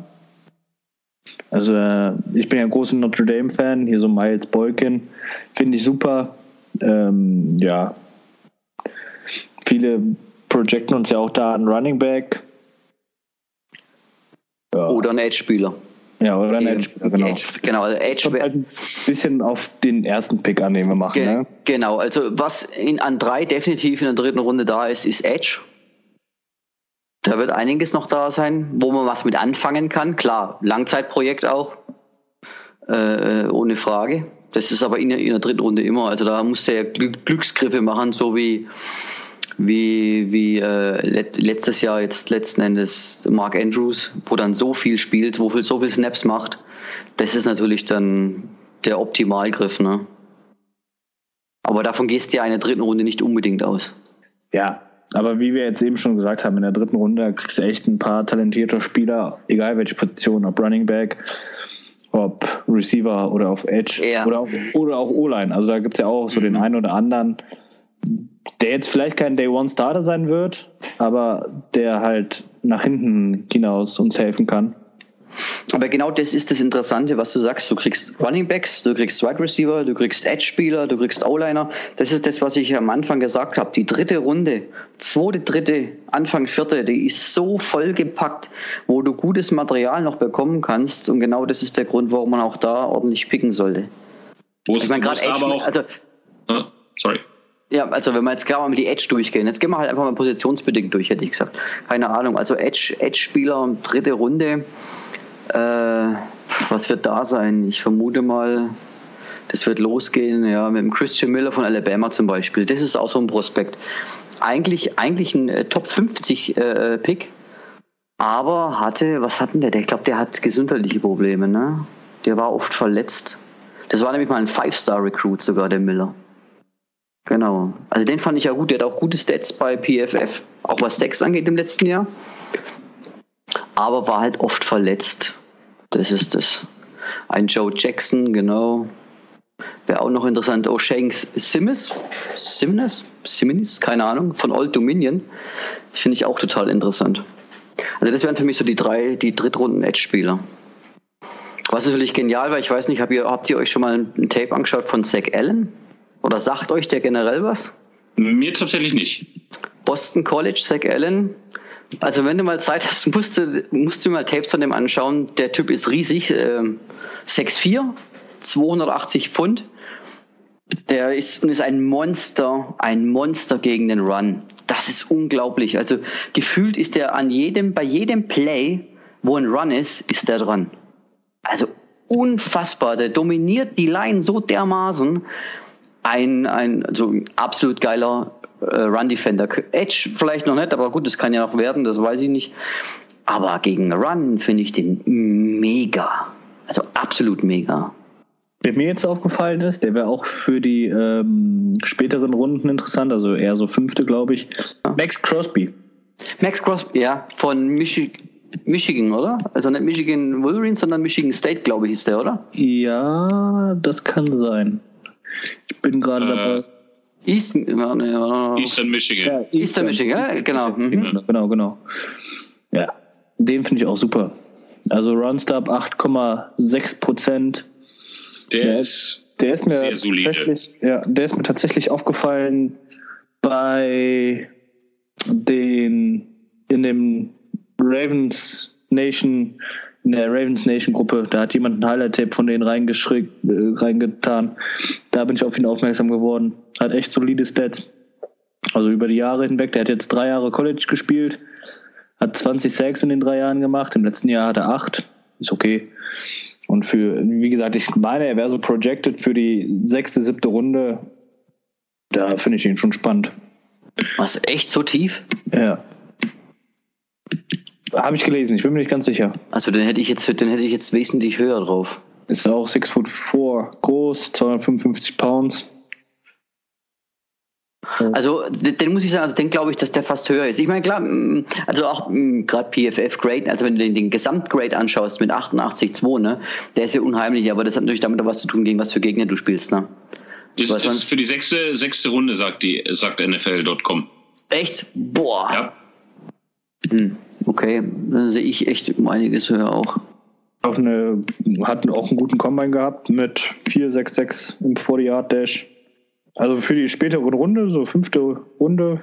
Also äh, ich bin ja ein großer Notre Dame-Fan, hier so Miles Boykin, finde ich super. Ähm, ja, viele projecten uns ja auch da einen Running Back. Ja.
Oder ein Edge-Spieler.
Ja, oder ein Edge, genau.
Edge, genau, also Edge
halt ein bisschen auf den ersten Pick an, den wir machen.
Ge
Ne?
Genau, also was in, an drei definitiv in der dritten Runde da ist, ist Edge. Da wird einiges noch da sein, wo man was mit anfangen kann. Klar, Langzeitprojekt auch, äh, ohne Frage. Das ist aber in der, in der dritten Runde immer. Also da muss der Glück, Glücksgriffe machen, so wie, wie, wie äh, let, letztes Jahr jetzt letzten Endes Mark Andrews, wo dann so viel spielt, wo viel, so viel Snaps macht. Das ist natürlich dann der Optimalgriff. Ne? Aber davon gehst du ja in der dritten Runde nicht unbedingt aus.
Ja, aber wie wir jetzt eben schon gesagt haben, in der dritten Runde kriegst du echt ein paar talentierte Spieler, egal welche Position, ob Running Back, ob Receiver oder auf Edge
Ja.
oder, auf, oder auch O-Line. Also da gibt es ja auch so den einen oder anderen, der jetzt vielleicht kein Day One Starter sein wird, aber der halt nach hinten hinaus uns helfen kann.
Aber genau das ist das Interessante, was du sagst. Du kriegst Running Backs, du kriegst Wide Receiver, du kriegst Edge-Spieler, du kriegst O-Liner. Das ist das, was ich am Anfang gesagt habe. Die dritte Runde, zweite, dritte, Anfang vierte, die ist so vollgepackt, wo du gutes Material noch bekommen kannst. Und genau das ist der Grund, warum man auch da ordentlich picken sollte.
Wo ist,
Ich meine, gerade Edge,
auch,
also
Ah, sorry.
Ja, also wenn wir jetzt gerade mal mit die Edge durchgehen, jetzt gehen wir halt einfach mal positionsbedingt durch, hätte ich gesagt. Keine Ahnung, also Edge, Edge-Spieler, dritte Runde, äh, was wird da sein? Ich vermute mal, das wird losgehen, ja, mit dem Christian Miller von Alabama zum Beispiel. Das ist auch so ein Prospekt. Eigentlich, eigentlich ein äh, Top 50 äh, Pick, aber hatte, was hatten der? der ich glaube, der hat gesundheitliche Probleme, ne? Der war oft verletzt. Das war nämlich mal ein Five-Star-Recruit sogar, der Miller. Genau. Also den fand ich ja gut. Der hat auch gute Stats bei PFF, auch was Stacks angeht im letzten Jahr. Aber war halt oft verletzt. Das ist das. Ein Joe Jackson, genau. Wäre auch noch interessant. Oh, Shanks Simmons. Simmons? Simmons? Keine Ahnung. Von Old Dominion. Finde ich auch total interessant. Also das wären für mich so die drei, die Drittrunden-Edge-Spieler. Was natürlich genial war, ich weiß nicht, habt ihr, habt ihr euch schon mal ein Tape angeschaut von Zach Allen? Oder sagt euch der generell was?
Mir tatsächlich nicht.
Boston College, Zach Allen, Also wenn du mal Zeit hast, musst du, musst du mal Tapes von dem anschauen. Der Typ ist riesig, äh, 6'4", 280 Pfund. Der ist, und ist ein Monster, ein Monster gegen den Run. Das ist unglaublich. Also gefühlt ist er an jedem, bei jedem Play, wo ein Run ist, ist der dran. Also unfassbar. Der dominiert die Line so dermaßen. Ein, ein also absolut geiler Run Defender. Edge vielleicht noch nicht, aber gut, das kann ja noch werden, das weiß ich nicht. Aber gegen Run finde ich den mega. Also absolut mega.
Wer mir jetzt aufgefallen ist, der wäre auch für die ähm, späteren Runden interessant, also eher so fünfte, glaube ich. Max Crosby.
Max Crosby, ja, von Michi Michigan, oder? Also nicht Michigan Wolverines, sondern Michigan State, glaube ich, ist der, oder?
Ja, das kann sein. Ich bin gerade
Äh,
dabei.
East, ja, ne, ja,
Eastern Michigan.
Eastern Michigan, ja, genau. Mhm.
Genau, genau. Ja, den finde ich auch super. Also Runstop 8,6 Prozent.
Der
Ja.
ist
Der ist mir
Sehr solide.
tatsächlich, ja, der ist mir tatsächlich aufgefallen bei den in dem Ravens Nation, in der Ravens Nation Gruppe, da hat jemand ein Highlight-Tape von denen reingeschickt, äh, reingetan. Da bin ich auf ihn aufmerksam geworden. Hat echt solide Stats. Also über die Jahre hinweg. Der hat jetzt drei Jahre College gespielt, hat 20 Sacks in den drei Jahren gemacht. Im letzten Jahr hat er acht. Ist okay. Und für, wie gesagt, ich meine, er wäre so projected für die sechste, siebte Runde. Da finde ich ihn schon spannend.
Was, echt so tief?
Ja. Habe ich gelesen, ich bin mir nicht ganz sicher.
Also den hätte ich jetzt, den hätte ich jetzt wesentlich höher drauf.
Ist auch 6 foot 4 groß, 255 Pounds.
Also den, muss ich sagen, also den glaube ich, dass der fast höher ist. Ich meine, klar, mm, also auch gerade PFF Grade, also wenn du den, den Gesamtgrade anschaust mit 88,2, ne, der ist ja unheimlich, aber das hat natürlich damit auch was zu tun, gegen was für Gegner du spielst, ne?
ist,
Was
ist für die sechste, sechste Runde, sagt die, sagt NFL.com.
Echt? Boah.
Ja.
Hm, okay, dann sehe ich echt um einiges höher auch.
Auf eine, hat auch einen guten Combine gehabt mit 4,66 im 40-Yard-Dash. Also für die spätere Runde, so fünfte Runde,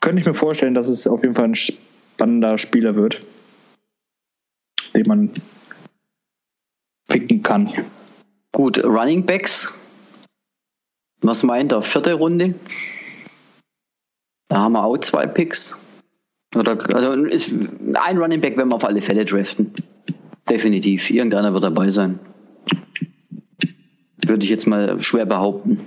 könnte ich mir vorstellen, dass es auf jeden Fall ein spannender Spieler wird, den man picken kann.
Gut, Running Backs. Was meint er? Vierte Runde. Da haben wir auch zwei Picks. Oder, also ein Running Back werden wir auf alle Fälle draften. Definitiv. Irgendeiner wird dabei sein. Würde ich jetzt mal schwer behaupten.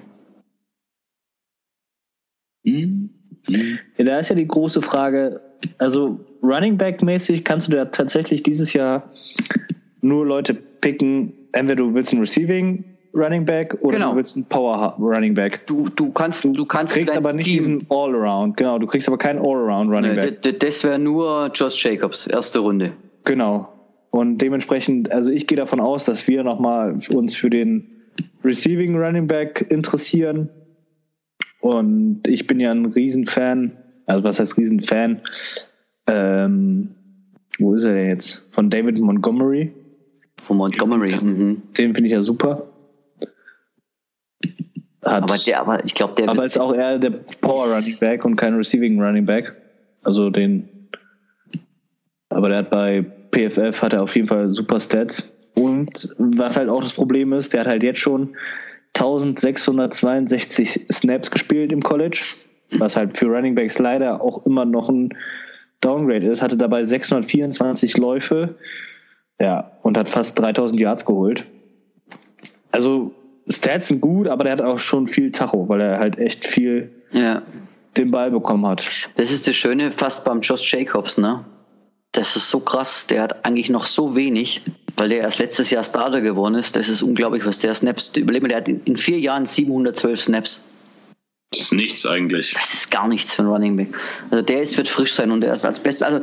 Ja, da ist ja die große Frage, also Running Back mäßig kannst du da tatsächlich dieses Jahr nur Leute picken, entweder du willst einen Receiving Running Back oder
Genau.
du willst einen Power Running Back.
Du, du kannst, du kannst
kriegst aber nicht
Team-
diesen All-Around, genau, du kriegst aber keinen All-Around Running
Nee,
Back.
das wäre nur Josh Jacobs, erste Runde.
Genau. Und dementsprechend, also ich gehe davon aus, dass wir nochmal uns für den Receiving Running Back interessieren. Und ich bin ja ein Riesenfan, also was heißt Riesenfan? Ähm, wo ist er denn jetzt? Von David Montgomery.
Von Montgomery. Mhm.
Den finde ich ja super. Hat,
Aber der, aber ich glaube, der
aber ist auch eher der Power Running Back und kein Receiving Running Back. Also den. Aber der hat bei PFF hat er auf jeden Fall super Stats. Und was halt auch das Problem ist, der hat halt jetzt schon 1662 Snaps gespielt im College, was halt für Running Backs leider auch immer noch ein Downgrade ist, hatte dabei 624 Läufe, ja, und hat fast 3000 Yards geholt. Also Stats sind gut, aber der hat auch schon viel Tacho, weil er halt echt viel
ja.
den Ball bekommen hat.
Das ist das Schöne fast beim Josh Jacobs, ne? Das ist so krass. Der hat eigentlich noch so wenig, weil der erst letztes Jahr Starter geworden ist. Das ist unglaublich, was der Snaps. Überleg mal, der hat in vier Jahren 712 Snaps.
Das ist nichts eigentlich.
Das ist gar nichts für einen Running Back. Also der ist, wird frisch sein und der ist als Bester. Also,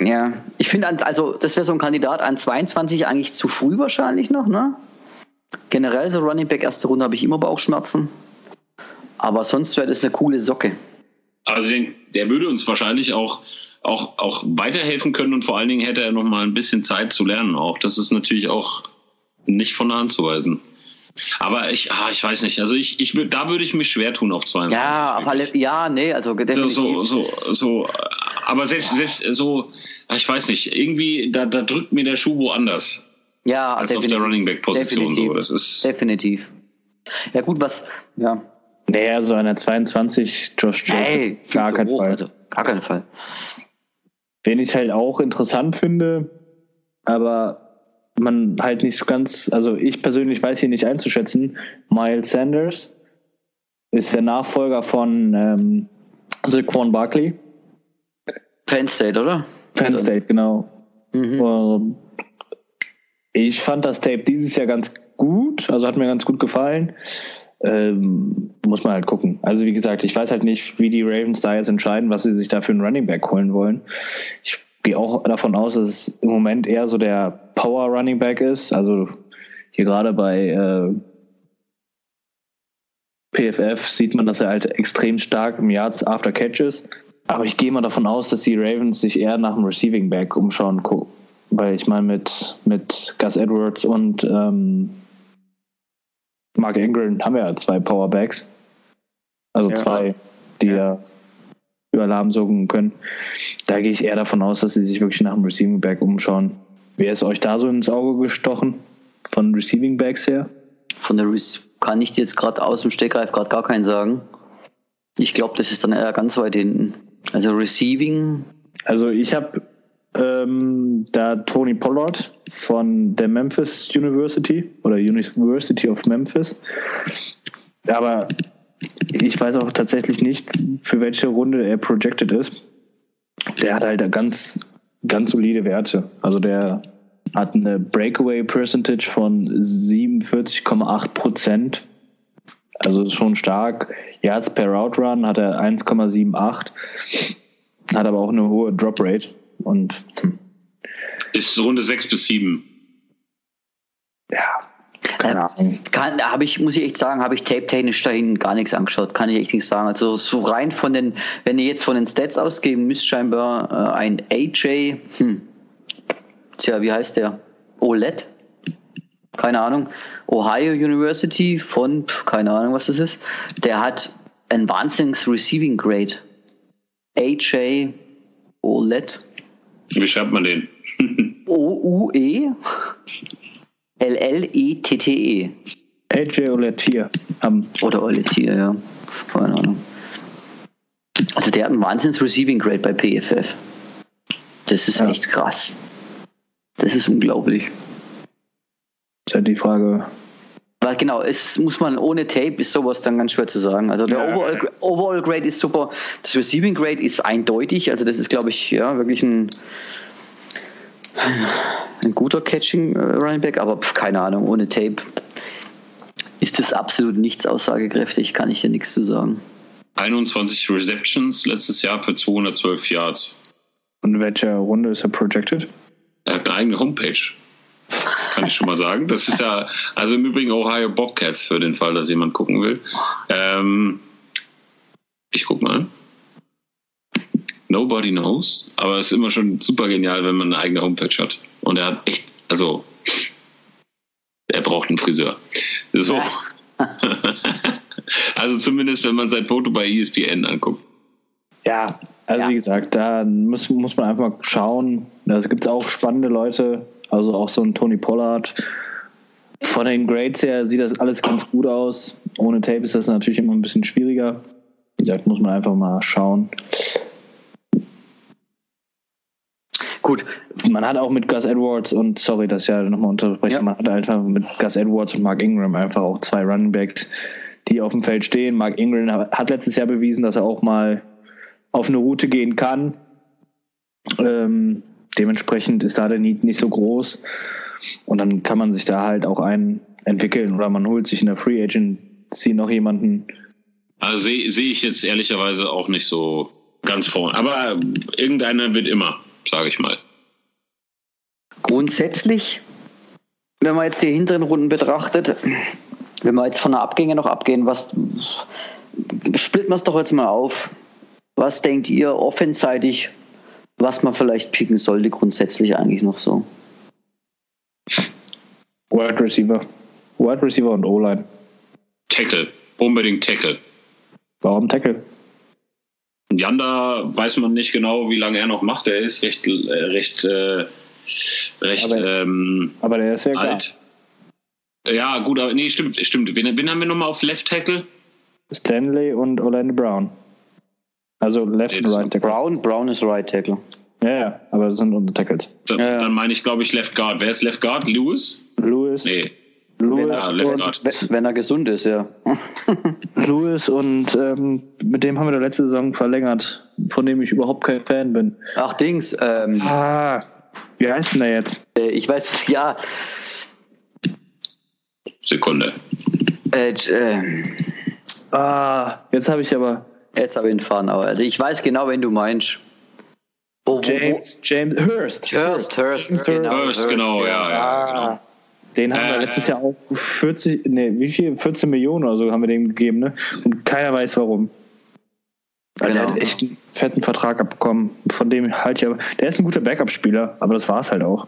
ja, ich finde, also das wäre so ein Kandidat an 22 eigentlich zu früh wahrscheinlich noch, ne? Generell so Running Back erste Runde habe ich immer Bauchschmerzen. Aber sonst wäre das eine coole Socke.
Also den, der würde uns wahrscheinlich auch, auch, auch weiterhelfen können und vor allen Dingen hätte er noch mal ein bisschen Zeit zu lernen auch. Das ist natürlich auch nicht von der Hand zu weisen. Aber ich, ah, ich weiß nicht. Also ich, ich würd, da würde ich mich schwer tun auf 22.
Ja, auf alle, ja, nee, also definitiv.
So, so, so, so, aber selbst, selbst so, ich weiß nicht, irgendwie, da, da drückt mir der Schuh woanders.
Ja,
als auf der Running Back Position.
Definitiv.
So. Das ist
definitiv. Ja, gut, was, ja.
Naja, so einer 22 Josh Jacobs.
Hey,
gar keinen Fall.
Also, gar keinen Fall.
Wen ich halt auch interessant finde, aber man halt nicht so ganz, also ich persönlich weiß hier nicht einzuschätzen. Miles Sanders ist der Nachfolger von ähm, Saquon Barkley.
Penn State, oder?
Penn State, genau.
Mhm.
Ich fand das Tape dieses Jahr ganz gut, also hat mir ganz gut gefallen. Ähm, muss man halt gucken. Also wie gesagt, ich weiß halt nicht, wie die Ravens da jetzt entscheiden, was sie sich da für einen Running Back holen wollen. Ich gehe auch davon aus, dass es im Moment eher so der Power Running Back ist. Also hier gerade bei äh, PFF sieht man, dass er halt extrem stark im Yards After Catch ist. Aber ich gehe mal davon aus, dass die Ravens sich eher nach dem Receiving Back umschauen. Weil ich meine, mit, mit Gus Edwards und ähm, Mark Ingram haben wir ja zwei Powerbacks. Also
Ja.
zwei, die ja. über Alarm sorgen können. Da gehe ich eher davon aus, dass sie sich wirklich nach dem Receiving Back umschauen. Wer ist euch da so ins Auge gestochen? Von Receiving Backs her?
Von der Rec kann ich dir jetzt gerade aus dem Stegreif gerade gar keinen sagen. Ich glaube, das ist dann eher ganz weit hinten. Also Receiving,
Also ich habe ähm, da Tony Pollard von der Memphis University oder University of Memphis. Aber ich weiß auch tatsächlich nicht, für welche Runde er projected ist. Der hat halt ganz, ganz solide Werte. Also der hat eine Breakaway Percentage von 47,8 Prozent. Also schon stark. Yards per Route Run hat er 1,78. Hat aber auch eine hohe Drop Rate. Und hm,
ist Runde 6 bis 7.
ja, keine Ahnung.
kann, da habe ich, muss ich echt sagen, habe ich tape-technisch dahin gar nichts angeschaut, kann ich echt nicht sagen. Also so rein von den, wenn ihr jetzt von den Stats ausgeben müsst, scheinbar äh, ein AJ, hm, tja, wie heißt der? OLED? Keine Ahnung. Ohio University von, pf, keine Ahnung, was das ist. Der hat ein Wahnsinns Receiving Grade. AJ OLED.
Wie schreibt man den?
O-U-E L-L-E-T-T-E.
AJ Oletier am
Oder Oletier, ja. Keine Ahnung. Also der hat einen Wahnsinns Receiving Grade bei PFF. Das ist
Ja.
echt krass. Das ist unglaublich.
ist halt die Frage.
Weil genau, es muss man ohne Tape ist sowas dann ganz schwer zu sagen. Also der
Ja.
Overall, Overall Grade ist super. Das Receiving Grade ist eindeutig. Also das ist, glaube ich, ja wirklich ein, ein guter Catching äh, Running Back. Aber pf, keine Ahnung, ohne Tape ist das absolut nichts aussagekräftig. Kann ich hier nichts zu sagen.
21 Receptions letztes Jahr für 212 Yards.
Und in welcher Runde ist er projected?
Er hat eine eigene Homepage. Kann ich schon mal sagen. Das ist ja, also im Übrigen Ohio Bobcats für den Fall, dass jemand gucken will. Ähm, ich guck mal. Nobody knows. Aber es ist immer schon super genial, wenn man eine eigene Homepage hat. Und er hat echt, also, er braucht einen Friseur. So. also zumindest, wenn man sein Foto bei ESPN anguckt.
Ja, also
Ja.
wie gesagt, da muss, muss man einfach mal schauen. Es gibt auch spannende Leute, also auch so ein Tony Pollard. Von den Grades her sieht das alles ganz gut aus. Ohne Tape ist das natürlich immer ein bisschen schwieriger. Wie gesagt, muss man einfach mal schauen.
Gut,
Man hat auch mit Gus Edwards und, sorry, dass ich ja nochmal unterbreche,
Ja.
man hat einfach mit Gus Edwards und Mark Ingram einfach auch zwei Running Backs, die auf dem Feld stehen. Mark Ingram hat hat letztes Jahr bewiesen, dass er auch mal auf eine Route gehen kann. Ähm, dementsprechend ist da der Need nicht so groß. Und dann kann man sich da halt auch einen entwickeln oder man holt sich in der Free Agency noch jemanden.
Also sehe sehe ich jetzt ehrlicherweise auch nicht so ganz vorne. Aber irgendeiner wird immer, sage ich mal.
Grundsätzlich, wenn man jetzt die hinteren Runden betrachtet, wenn wir jetzt von der Abgänge noch abgehen, was splitten wir es doch jetzt mal auf. Was denkt ihr offenseitig, was man vielleicht picken sollte, grundsätzlich eigentlich noch so?
Wide Receiver. Wide Receiver und O-Line.
Tackle. Unbedingt Tackle.
Warum Tackle?
Janda weiß man nicht genau, wie lange er noch macht. Er ist recht, äh, recht, äh, recht
Aber-
ähm,
Aber der ist ja
alt. Ja, gut, aber nee, stimmt, stimmt. Wen, wen haben wir nochmal auf Left Tackle?
Stanley und Orlando Brown. Also Left
Nee,
und
das
Right Tackle.
Brown, Brown ist Right Tackle.
Ja, ja, aber das sind unsere Tackles.
Dann,
Ja, ja.
dann meine ich, glaube ich, Left Guard. Wer ist Left Guard? Lewis?
Lewis,
Nee.
Lewis,
Ja, Left
und,
Guard.
Wenn, wenn er gesund ist, ja.
Lewis und ähm, mit dem haben wir der letzte Saison verlängert, von dem ich überhaupt kein Fan bin.
Ach, Dings, ähm,
Ah, wie heißt denn der jetzt?
äh, ich weiß, ja,
Sekunde.
äh, äh,
Ah, jetzt habe ich aber
jetzt habe ich ihn fahren, aber also ich weiß genau, wen du meinst. Oh, wo- wo-
James, James Hurst.
Hurst, Hurst,
James
genau.
Hurst, genau, ja, ja.
Ah,
genau.
den haben wir
Äh,
letztes Jahr auch 40, nee, wie viel? 14 Millionen oder so haben wir dem gegeben, ne? Und keiner weiß warum. Weil Der
Genau.
hat echt einen fetten Vertrag abbekommen. Von dem halte ich aber. Der ist ein guter Backup-Spieler, aber das war es halt auch.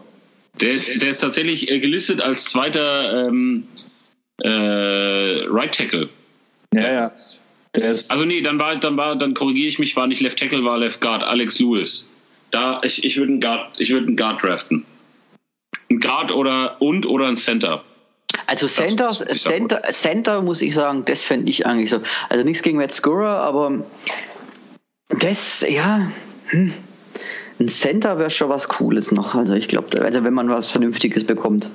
Der ist, der ist tatsächlich äh, gelistet als zweiter ähm, äh, Right Tackle.
Ja, ja. Der ist.
Also nee, dann war, dann war, dann korrigiere ich mich, war nicht Left Tackle, war Left Guard, Alex Lewis. Da, ich, ich würde einen Guard, ich würde einen Guard draften. Ein Guard oder und oder ein Center.
Also Center,
muss ich sagen.
Center, Center muss ich sagen, das fände ich eigentlich so. Also nichts gegen Matt Scorer, aber das, ja, hm. ein Center wäre schon was Cooles noch. Also ich glaube, also wenn man was Vernünftiges bekommt.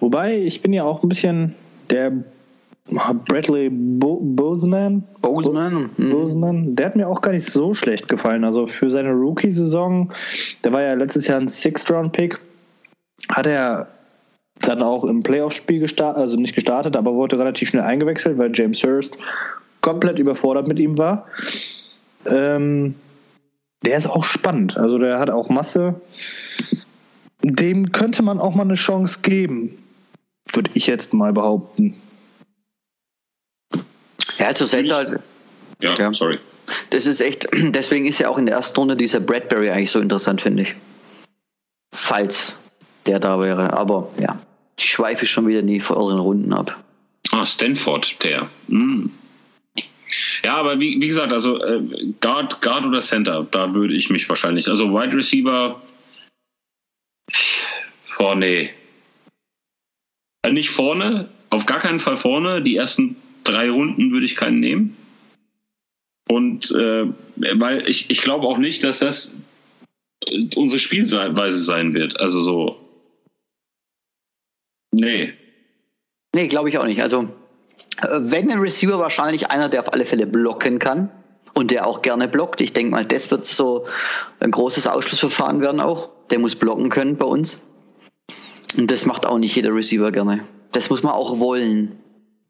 Wobei, ich bin ja auch ein bisschen der Bradley Bo Boseman.
Boseman, mhm.
Boseman, der hat mir auch gar nicht so schlecht gefallen. Also für seine Rookie-Saison, der war ja letztes Jahr ein Sixth-Round-Pick, hat er dann auch im Playoff-Spiel gestartet, also nicht gestartet, aber wurde relativ schnell eingewechselt, weil James Hurst komplett überfordert mit ihm war. Ähm, der ist auch spannend. Also der hat auch Masse. Dem könnte man auch mal eine Chance geben, würde ich jetzt mal behaupten.
Ja, also Center,
Ja,
Ja.
sorry.
das ist echt, deswegen ist ja auch in der ersten Runde dieser Bradbury eigentlich so interessant, finde ich. Falls der da wäre. Aber ja, ich schweife schon wieder in die vorderen Runden ab.
Ah, Stanford, der. Hm. Ja, aber wie, wie gesagt, also äh, Guard, Guard oder Center, da würde ich mich wahrscheinlich. Also Wide Receiver. Oh nee. Also nicht vorne, auf gar keinen Fall vorne. Die ersten drei Runden würde ich keinen nehmen. Und äh, weil ich, ich glaube auch nicht, dass das äh, unsere Spielweise sein wird. Also so. Nee.
Nee, glaube ich auch nicht. Also, äh, wenn ein Receiver wahrscheinlich einer, der auf alle Fälle blocken kann und der auch gerne blockt. Ich denke mal, das wird so ein großes Ausschlussverfahren werden auch. Der muss blocken können bei uns. Und das macht auch nicht jeder Receiver gerne. Das muss man auch wollen.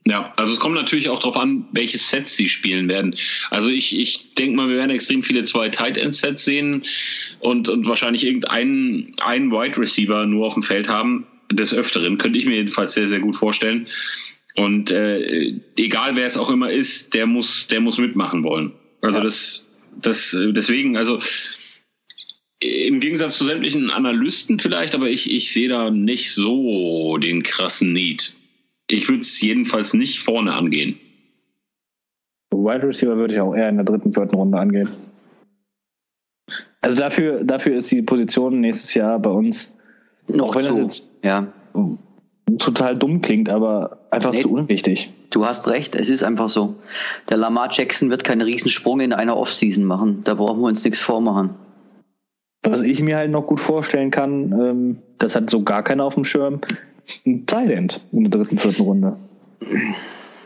Ja, also es kommt natürlich auch darauf an, welche Sets sie spielen werden. Also ich, ich denke mal, wir werden extrem viele zwei Tight End Sets sehen und, und wahrscheinlich irgendeinen einen Wide Receiver nur auf dem Feld haben. Des Öfteren könnte ich mir jedenfalls sehr, sehr gut vorstellen. Und äh, egal wer es auch immer ist, der muss, der muss mitmachen wollen. Also
Ja.
das, das, deswegen, also im Gegensatz zu sämtlichen Analysten vielleicht, aber ich, ich sehe da nicht so den krassen Need. Ich würde es jedenfalls nicht vorne angehen.
Wide Receiver würde ich auch eher in der dritten, vierten Runde angehen. Also dafür, dafür ist die Position nächstes Jahr bei uns
Noch
Auch wenn das
zu.
jetzt-
Ja,
total dumm klingt, aber einfach
Nee.
zu unwichtig.
du hast recht. Es ist einfach so. Der Lamar Jackson wird keinen Riesensprung in einer Offseason machen. Da brauchen wir uns nichts vormachen.
Was ich mir halt noch gut vorstellen kann, ähm, das hat so gar keiner auf dem Schirm, Thailand in der dritten, vierten Runde.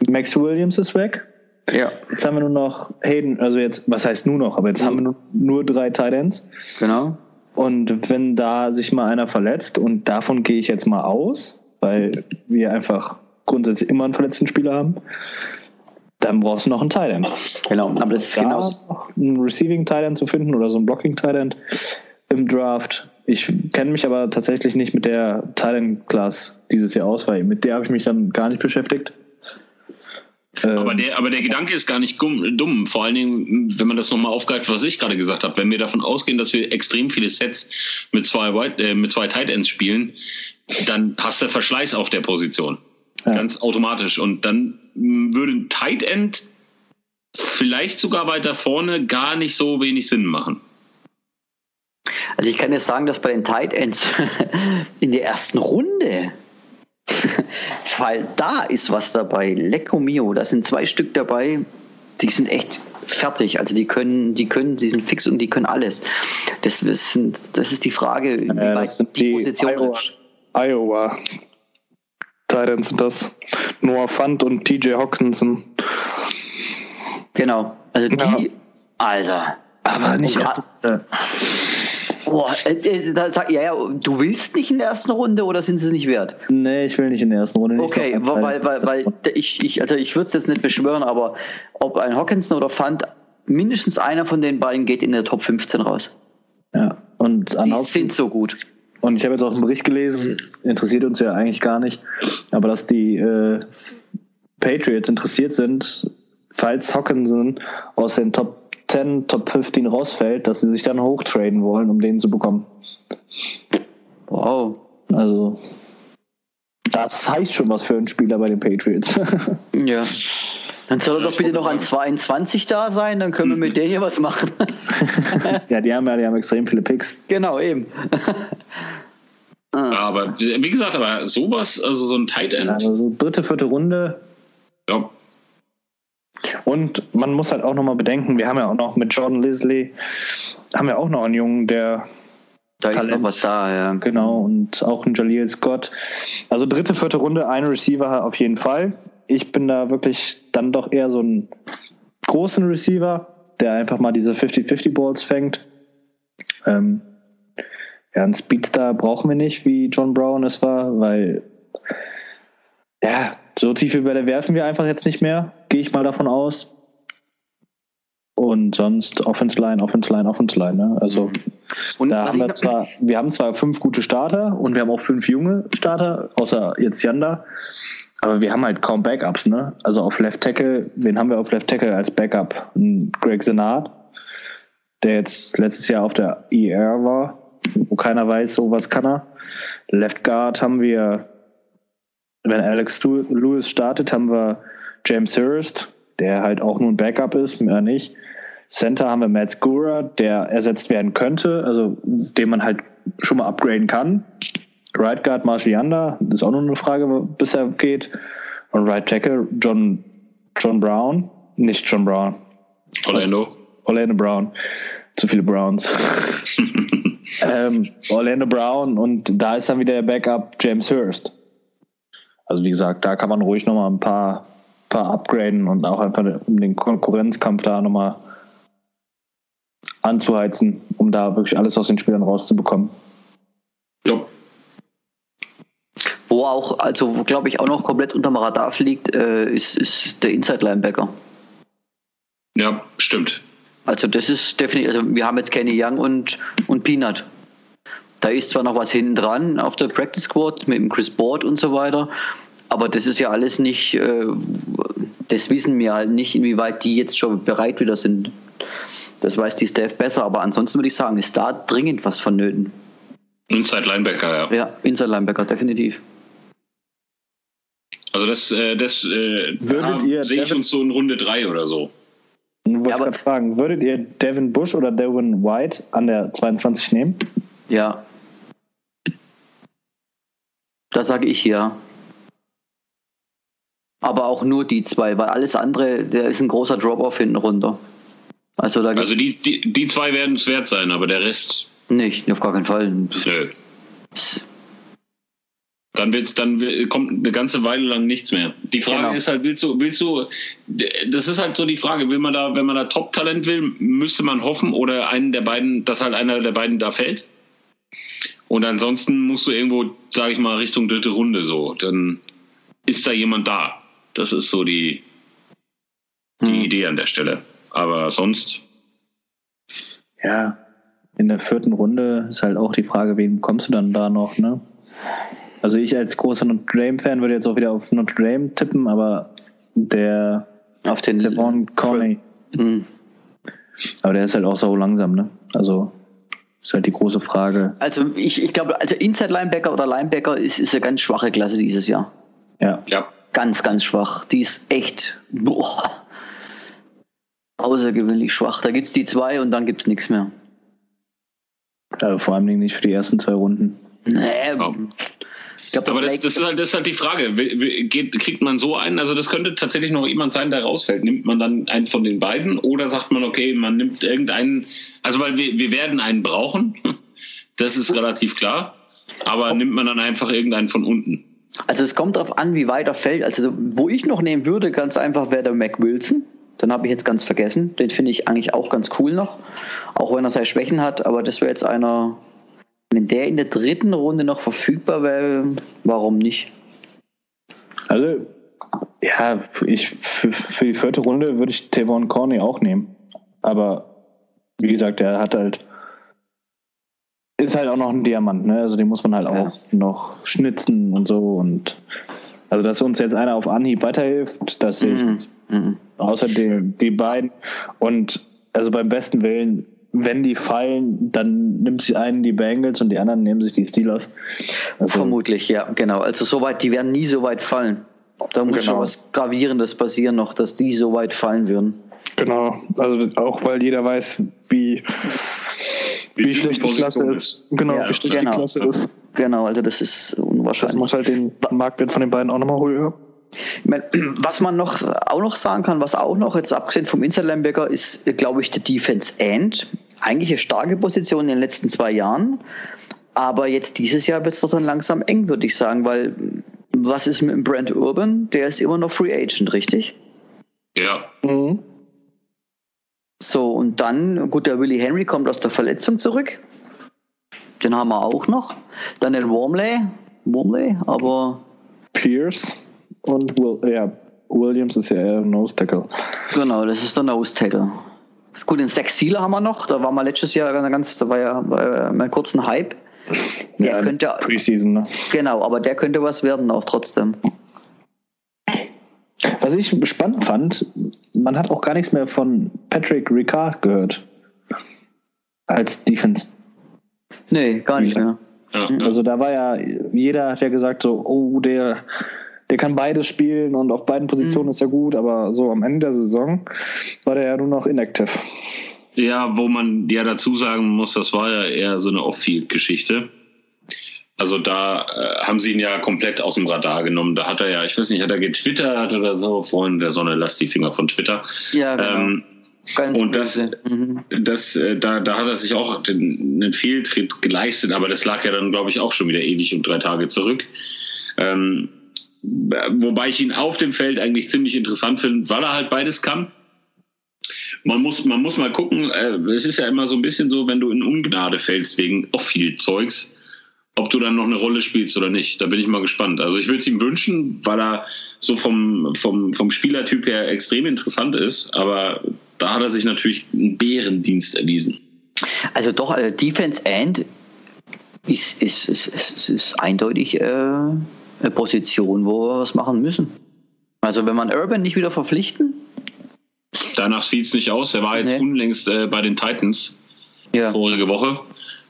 Max Williams ist weg.
Ja,
Jetzt haben wir nur noch Hayden, also jetzt, was heißt nur noch, aber jetzt haben wir nur, nur drei Titans.
genau.
Und wenn da sich mal einer verletzt, und davon gehe ich jetzt mal aus, weil wir einfach grundsätzlich immer einen verletzten Spieler haben, dann brauchst du noch einen Titan.
Genau. Aber das ist genau.
noch einen Receiving Titan zu finden oder so einen Blocking Titan im Draft. Ich kenne mich aber tatsächlich nicht mit der Titan Class dieses Jahr aus, weil mit der habe ich mich dann gar nicht beschäftigt. Ähm,
Aber der, aber der Gedanke ist gar nicht dumm. Vor allen Dingen, wenn man das nochmal aufgreift, was ich gerade gesagt habe. Wenn wir davon ausgehen, dass wir extrem viele Sets mit zwei, White, äh, mit zwei Tight Ends spielen, dann hast du Verschleiß auf der Position. Ja. Ganz automatisch. Und dann würde ein Tight End vielleicht sogar weiter vorne gar nicht so wenig Sinn machen.
Also ich kann jetzt sagen, dass bei den Tight Ends in der ersten Runde, weil da ist was dabei, Lecco Mio, da sind zwei Stück dabei, die sind echt fertig. Also die können, die können, die sind fix und die können alles. Das ist, das ist die Frage, wie
ja, weit die, die Position Iowa, ist. Iowa. Titans sind das. Noah Fant und TJ Hawkinson.
Genau. Also die, ja. Alter.
Aber nicht erst.
Boah, äh, äh, da sag, ja, ja, du willst nicht in der ersten Runde oder sind sie es nicht wert?
Nee, ich will nicht in der ersten Runde.
Okay, weil, weil, weil ich, ich, also ich würde es jetzt nicht beschwören, aber ob ein Hawkinson oder Fund, mindestens einer von den beiden geht in der Top 15 raus.
Ja, und
Die sind so gut.
Und ich habe jetzt auch einen Bericht gelesen, interessiert uns ja eigentlich gar nicht, aber dass die äh, Patriots interessiert sind, falls Hawkinson aus den Top 10, Top 15 rausfällt, dass sie sich dann hochtraden wollen, um den zu bekommen.
Wow.
Also, das heißt schon was für einen Spieler bei den Patriots.
ja. Dann soll er doch bitte noch an 22 da sein, dann können wir mit denen hier was machen.
ja, die haben ja, die haben extrem viele Picks.
Genau, eben.
aber wie gesagt, aber sowas, also so ein Tight End.
Also so dritte, vierte Runde.
Ja.
Und man muss halt auch nochmal bedenken, wir haben ja auch noch mit Jordan Lisley, haben wir auch noch einen Jungen, der
da Talent, ist noch was da, ja.
Genau, und auch ein Jaleel Scott. Also dritte, vierte Runde, ein Receiver auf jeden Fall. Ich bin da wirklich dann doch eher so ein großen Receiver, der einfach mal diese 50-50 Balls fängt. Ähm, ja, einen Speedstar brauchen wir nicht, wie John Brown es war, weil ja, so tiefe Bälle werfen wir einfach jetzt nicht mehr, gehe ich mal davon aus. Und sonst Offense Line, Offense Line, Offense Line. Ne? Also und da haben wir zwar, wir haben zwar fünf gute Starter und wir haben auch fünf junge Starter, außer jetzt Yanda. Aber wir haben halt kaum Backups, ne? Also auf Left Tackle, wen haben wir auf Left Tackle als Backup? Greg Senard, der jetzt letztes Jahr auf der ER war, wo keiner weiß, so was kann er. Left Guard haben wir wenn Alex Lewis startet, haben wir James Hurst, der halt auch nur ein Backup ist, mehr nicht. Center haben wir Matt Skura, der ersetzt werden könnte, also den man halt schon mal upgraden kann. Right Guard Marshall Yanda, das ist auch nur eine Frage, bis er geht. Und Right Tackle John, John Brown, nicht John Brown.
Orlando.
Orlando Brown. Zu viele Browns. ähm, Orlando Brown und da ist dann wieder der Backup James Hurst. Also wie gesagt, da kann man ruhig nochmal ein paar, paar upgraden und auch einfach den Konkurrenzkampf da nochmal anzuheizen, um da wirklich alles aus den Spielern rauszubekommen.
Ja.
Wo auch, also glaube ich, auch noch komplett unterm Radar fliegt, äh, ist, ist der Inside-Linebacker.
Ja, stimmt.
Also das ist definitiv, also wir haben jetzt Kenny Young und, und Peanut. Da ist zwar noch was hinten dran auf der Practice Squad mit dem Chris Board und so weiter, aber das ist ja alles nicht, äh, das wissen wir halt nicht, inwieweit die jetzt schon bereit wieder sind. Das weiß die Staff besser, aber ansonsten würde ich sagen, ist da dringend was vonnöten.
Inside Linebacker,
ja. Ja, Inside Linebacker, definitiv.
Also das, äh, das äh,
würdet ihr
sehe ich uns so in Runde 3 oder so.
Wollte ja, ich fragen, würdet ihr Devin Bush oder Devin White an der 22 nehmen?
Ja. Das sage ich ja. Aber auch nur die zwei, weil alles andere, der ist ein großer Drop-off hinten runter.
Also, da also die, die, die zwei werden es wert sein, aber der Rest.
Nicht, auf gar keinen Fall. Nö.
Dann, wird's, dann kommt eine ganze Weile lang nichts mehr. Die Frage genau. ist halt, willst du, willst du, das ist halt so die Frage, will man da, wenn man da Top-Talent will, müsste man hoffen oder einen der beiden, dass halt einer der beiden da fällt? Und ansonsten musst du irgendwo, sage ich mal, Richtung dritte Runde so. Dann ist da jemand da. Das ist so die, die hm. Idee an der Stelle. Aber sonst.
Ja, in der vierten Runde ist halt auch die Frage, wen kommst du dann da noch, ne? Also ich als großer Notre Dame-Fan würde jetzt auch wieder auf Notre Dame tippen, aber der
auf den
Devon Coney. Mhm. Aber der ist halt auch so langsam, ne? Also Ist halt die große Frage.
Also ich, ich glaube, also Inside Linebacker oder Linebacker ist, ist eine ganz schwache Klasse dieses Jahr.
Ja.
Ja.
Ganz, ganz schwach. Die ist echt boah, außergewöhnlich schwach. Da gibt es die zwei und dann gibt es nichts mehr.
Also vor allem nicht für die ersten zwei Runden.
Nee, Glaube,
Aber das, das, ist halt, das ist halt die Frage. Geht, kriegt man so einen? Also das könnte tatsächlich noch jemand sein, der rausfällt. Nimmt man dann einen von den beiden oder sagt man, okay, man nimmt irgendeinen, also weil wir, wir werden einen brauchen, das ist relativ klar. Aber nimmt man dann einfach irgendeinen von unten?
Also es kommt darauf an, wie weit er fällt. Also wo ich noch nehmen würde, ganz einfach wäre der Mac Wilson. Den habe ich jetzt ganz vergessen. Den finde ich eigentlich auch ganz cool noch. Auch wenn er seine Schwächen hat. Aber das wäre jetzt einer, wenn der in der dritten Runde noch verfügbar wäre, warum nicht?
Also, ja, für- ich, für, für die vierte Runde würde ich Tavon Corney auch nehmen. Aber wie gesagt, der hat halt. Ist halt auch noch ein Diamant, ne? Also den muss man halt
Ja.
auch noch schnitzen und so. Und also, dass uns jetzt einer auf Anhieb weiterhilft, das sehe ich nicht.
Mhm.
Außerdem die beiden. Und also beim besten Willen, wenn die fallen, dann nimmt sich einen die Bengals und die anderen nehmen sich die Steelers. Also,
Vermutlich, ja, genau. Also so weit, die werden nie so weit fallen. Da muss
Genau.
schon was Gravierendes passieren noch, dass die so weit fallen würden.
Genau, also auch weil jeder weiß, wie, wie,
die
schlecht die Klasse
Position
ist. Genau,
Ja,
wie schlecht
genau.
die Klasse ist.
Genau, also das ist
Das
unwahrscheinlich.
macht halt den Marktwert von den beiden auch nochmal höher.
Was man noch auch noch sagen kann, was auch noch jetzt abgesehen vom Inside Linebacker ist, glaube ich, der Defense End. Eigentlich eine starke Position in den letzten zwei Jahren. Aber jetzt dieses Jahr wird es doch dann langsam eng, würde ich sagen, weil was ist mit dem Brent Urban? Der ist immer noch Free Agent, richtig?
Ja.
Mhm.
So, und dann, gut, der Willie Henry kommt aus der Verletzung zurück. Den haben wir auch noch. Dann den Wormley. Wormley, aber
Pierce und Will, ja, Williams ist ja eher Nose Tackle.
Genau, das ist der Nose Tackle. Gut, den Sex Sealer haben wir noch. Da war mal letztes Jahr ganz, ganz da war ja, mal kurz ein Hype. Der
Ja,
könnte,
Preseason, ne?
genau, aber der könnte was werden auch trotzdem.
Was ich spannend fand, man hat auch gar nichts mehr von Patrick Ricard gehört. Als Defense.
Nee, gar nicht mehr.
ja.
Also da war ja, jeder hat ja gesagt so, oh, der, der kann beides spielen und auf beiden Positionen ist er gut, aber so am Ende der Saison war der ja nur noch inactive.
Ja, wo man ja dazu sagen muss, das war ja eher so eine Off-Field-Geschichte. Also da äh, haben sie ihn ja komplett aus dem Radar genommen. Da hat er ja, ich weiß nicht, hat er getwittert oder so, Freunde der Sonne, lasst die Finger von Twitter.
Ja, genau.
Ähm,
Ganz
und das-.
Mhm.
das, äh, da, da hat er sich auch den, einen Fehltritt geleistet, aber das lag ja dann, glaube ich, auch schon wieder ewig und drei Tage zurück. Ähm, wobei ich ihn auf dem Feld eigentlich ziemlich interessant finde, weil er halt beides kann. Man muss, man muss mal gucken, äh, es ist ja immer so ein bisschen so, wenn du in Ungnade fällst wegen auch viel Zeugs, ob du dann noch eine Rolle spielst oder nicht. Da bin ich mal gespannt. Also ich würde es ihm wünschen, weil er so vom, vom, vom Spielertyp her extrem interessant ist, aber da hat er sich natürlich einen Bärendienst erwiesen.
Also doch, also Defense End ist, ist, ist, ist, ist eindeutig äh, Position, wo wir was machen müssen. Also wenn man Urban nicht wieder verpflichten,
Danach sieht es nicht aus. Er war jetzt
Nee.
unlängst äh, bei den Titans
ja.
vorige Woche.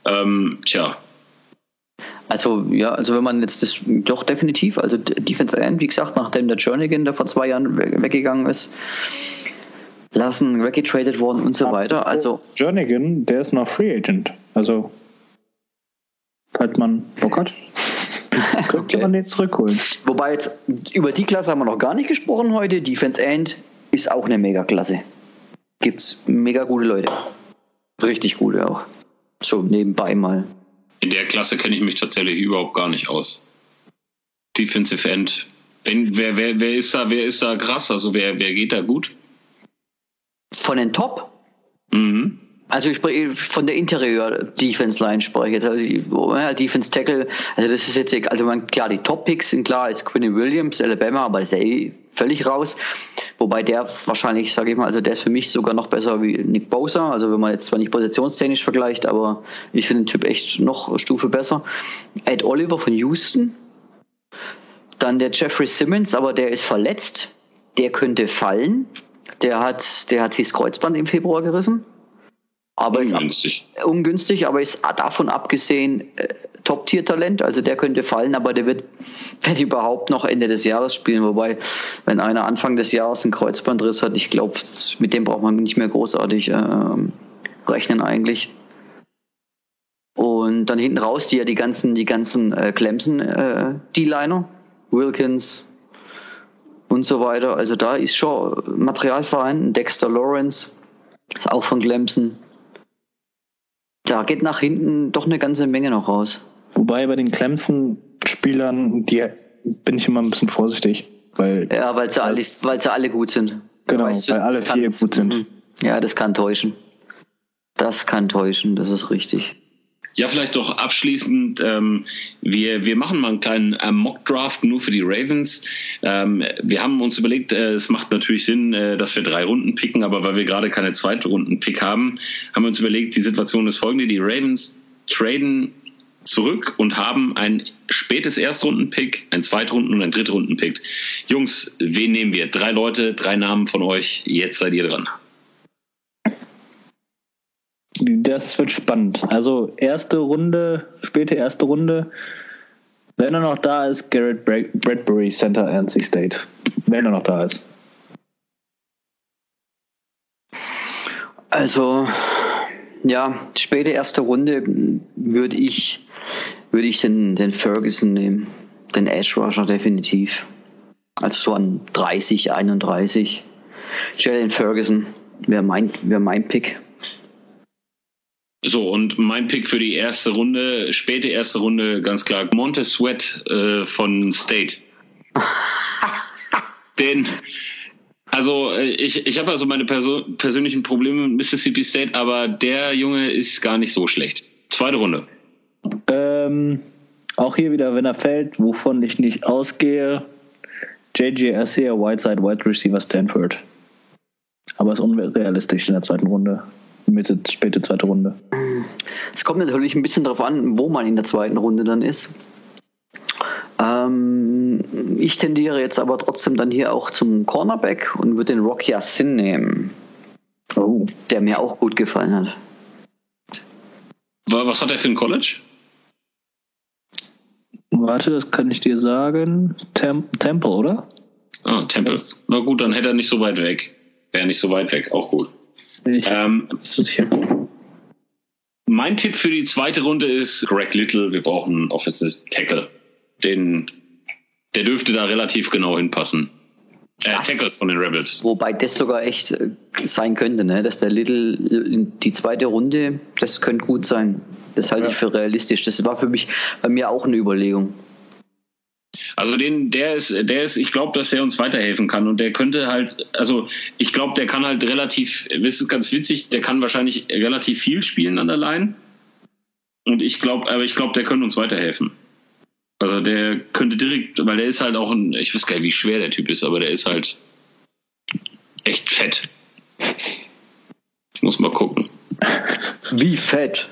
Ähm, tja,
Also ja, also wenn man jetzt das doch definitiv, also Defense End, wie gesagt, nachdem der Jernigan, der vor zwei Jahren we- weggegangen ist, lassen, weggetradet worden und so weiter. Also
Jernigan, der ist noch Free Agent. Also, falls man Bock hat, könnte
Okay.
man den zurückholen.
wobei jetzt über die Klasse haben wir noch gar nicht gesprochen heute. Defense End ist auch eine Mega-Klasse. Gibt's mega gute Leute. Richtig gute auch. So nebenbei mal.
in der Klasse kenne ich mich tatsächlich überhaupt gar nicht aus. Defensive End. Wenn, wer, wer, wer ist da, wer ist da krass? Also wer, wer geht da gut?
Von den Top
Mhm.
Also ich spreche von der Interieur-Defense-Line spreche ich jetzt. Also ja, Defense Tackle, also das ist jetzt, also man, klar, die Top-Picks sind klar, ist Quinny Williams, Alabama, aber ist ja eh völlig raus. Wobei der wahrscheinlich, sage ich mal, also der ist für mich sogar noch besser wie Nick Bosa. Also wenn man jetzt zwar nicht positionstechnisch vergleicht, aber ich finde den Typ echt noch Stufe besser. Ed Oliver von Houston. Dann der Jeffrey Simmons, aber der ist verletzt. Der könnte fallen. Der hat, der hat sich das Kreuzband im Februar gerissen. Aber ist ab-
Ungünstig.
ungünstig, aber ist davon abgesehen äh, Top-Tier-Talent. Also der könnte fallen, aber der wird, wenn überhaupt, noch Ende des Jahres spielen. Wobei, wenn einer Anfang des Jahres einen Kreuzbandriss hat, ich glaube, mit dem braucht man nicht mehr großartig ähm, rechnen eigentlich. Und dann hinten raus die ja die ganzen, die ganzen äh, Clemson äh, Wilkins und so weiter. Also da ist schon Material vorhanden. Dexter Lawrence ist auch von Clemson. Da geht nach hinten doch eine ganze Menge noch raus.
Wobei bei den Clemson-Spielern, die bin ich immer ein bisschen vorsichtig, weil
Ja, weil sie alle, weil sie alle gut sind.
Genau,
Weißt
weil alle vier gut sind.
Mhm. Ja, das kann täuschen. Das kann täuschen, das ist richtig.
Ja, vielleicht doch abschließend, ähm, wir, wir machen mal einen kleinen äh, Mock-Draft nur für die Ravens. Ähm, wir haben uns überlegt, äh, es macht natürlich Sinn, äh, dass wir drei Runden picken, aber weil wir gerade keine Zweitrunden-Pick haben, haben wir uns überlegt, die Situation ist folgende, die Ravens traden zurück und haben ein spätes Erstrunden-Pick, ein Zweitrunden- und ein Drittrunden-Pick. Jungs, wen nehmen wir? Drei Leute, drei Namen von euch, jetzt seid ihr dran.
Das wird spannend. Also erste Runde, späte erste Runde. Wenn er noch da ist, Garrett Bra- Bradbury, Center NC State. Wenn er noch da ist.
Also, ja, späte erste Runde würde ich, würde ich den, den Ferguson nehmen. Den Edge Rusher definitiv. Also so an 30, 31. Jalen Ferguson wäre mein, wär mein Pick.
So, und mein Pick für die erste Runde, späte erste Runde, ganz klar, Montez Sweat äh, von State. Den, also äh, ich, ich habe also meine Perso persönlichen Probleme mit Mississippi State, aber der Junge ist gar nicht so schlecht. Zweite Runde.
Ähm, auch hier wieder, wenn er fällt, wovon ich nicht ausgehe, JJ Garcia, Whiteside, Wide Receiver Stanford. Aber ist unrealistisch in der zweiten Runde. Mitte, späte zweite Runde.
Es kommt natürlich ein bisschen darauf an, wo man in der zweiten Runde dann ist. Ähm, ich tendiere jetzt aber trotzdem dann hier auch zum Cornerback und würde den Rocky Sin nehmen,
Oh.
der mir auch gut gefallen hat.
Wa- Was hat er für ein College?
Warte, das kann ich dir sagen. Tem Temple, oder?
Ah, Temple. Na gut, dann hätte er nicht so weit weg. Wäre nicht so weit weg, auch gut.
Ich
Ähm. Mein Tipp für die zweite Runde ist Greg Little. Wir brauchen Offensive Tackle. Den, der dürfte da relativ genau hinpassen. Äh,
Was?
Tackles von den Rebels.
Wobei das sogar echt äh, sein könnte, ne? dass der Little in die zweite Runde, das könnte gut sein. Das halte
Ja.
ich für realistisch. Das war für mich bei mir auch eine Überlegung.
Also den, der ist, der ist, ich glaube, dass der uns weiterhelfen kann und der könnte halt, also ich glaube, der kann halt relativ, das ist ganz witzig, der kann wahrscheinlich relativ viel spielen an der Line. Und ich glaube, aber ich glaube, der könnte uns weiterhelfen. Also der könnte direkt, weil der ist halt auch ein, ich weiß gar nicht, wie schwer der Typ ist, aber der ist halt echt fett. Ich muss mal gucken.
Wie fett.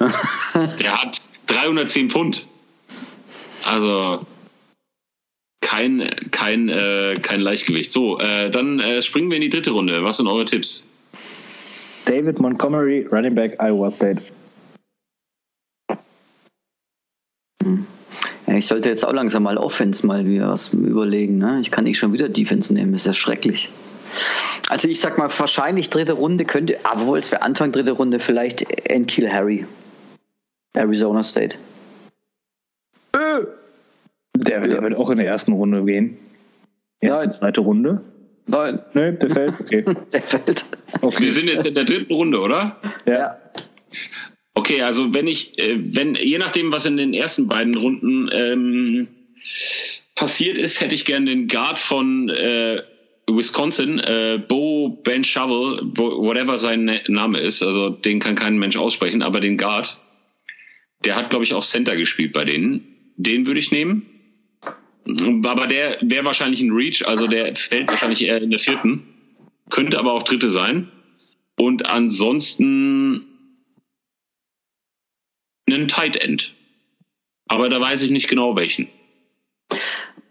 Der hat 310 Pfund. Also kein, kein, äh, kein Leichtgewicht. So, äh, dann äh, springen wir in die dritte Runde. Was sind eure Tipps?
David Montgomery, Running Back, Iowa State.
Ja, ich sollte jetzt auch langsam mal Offense mal wieder was überlegen. Ne? Ich kann nicht schon wieder Defense nehmen, das ist ja schrecklich. Also ich sag mal, wahrscheinlich dritte Runde könnte, obwohl es wäre Anfang dritte Runde, vielleicht Enkil Harry. Arizona State.
Der, wird- der wird auch in der ersten Runde gehen. Erste,
Nein.
zweite Runde.
Nein,
Nee, der fällt. Okay.
der fällt.
Wir sind jetzt in der dritten Runde, oder?
Ja.
Okay, also wenn ich, äh, wenn, je nachdem, was in den ersten beiden Runden ähm, passiert ist, hätte ich gern den Guard von äh, Wisconsin, äh, Bo Ben Shovel, whatever sein Name ist, also den kann kein Mensch aussprechen, aber den Guard, der hat, glaube ich, auch Center gespielt bei denen. Den würde ich nehmen. Aber der wäre wahrscheinlich ein Reach, also der fällt wahrscheinlich eher in der vierten. Könnte aber auch dritte sein. Und ansonsten einen Tight End. Aber da weiß ich nicht genau welchen.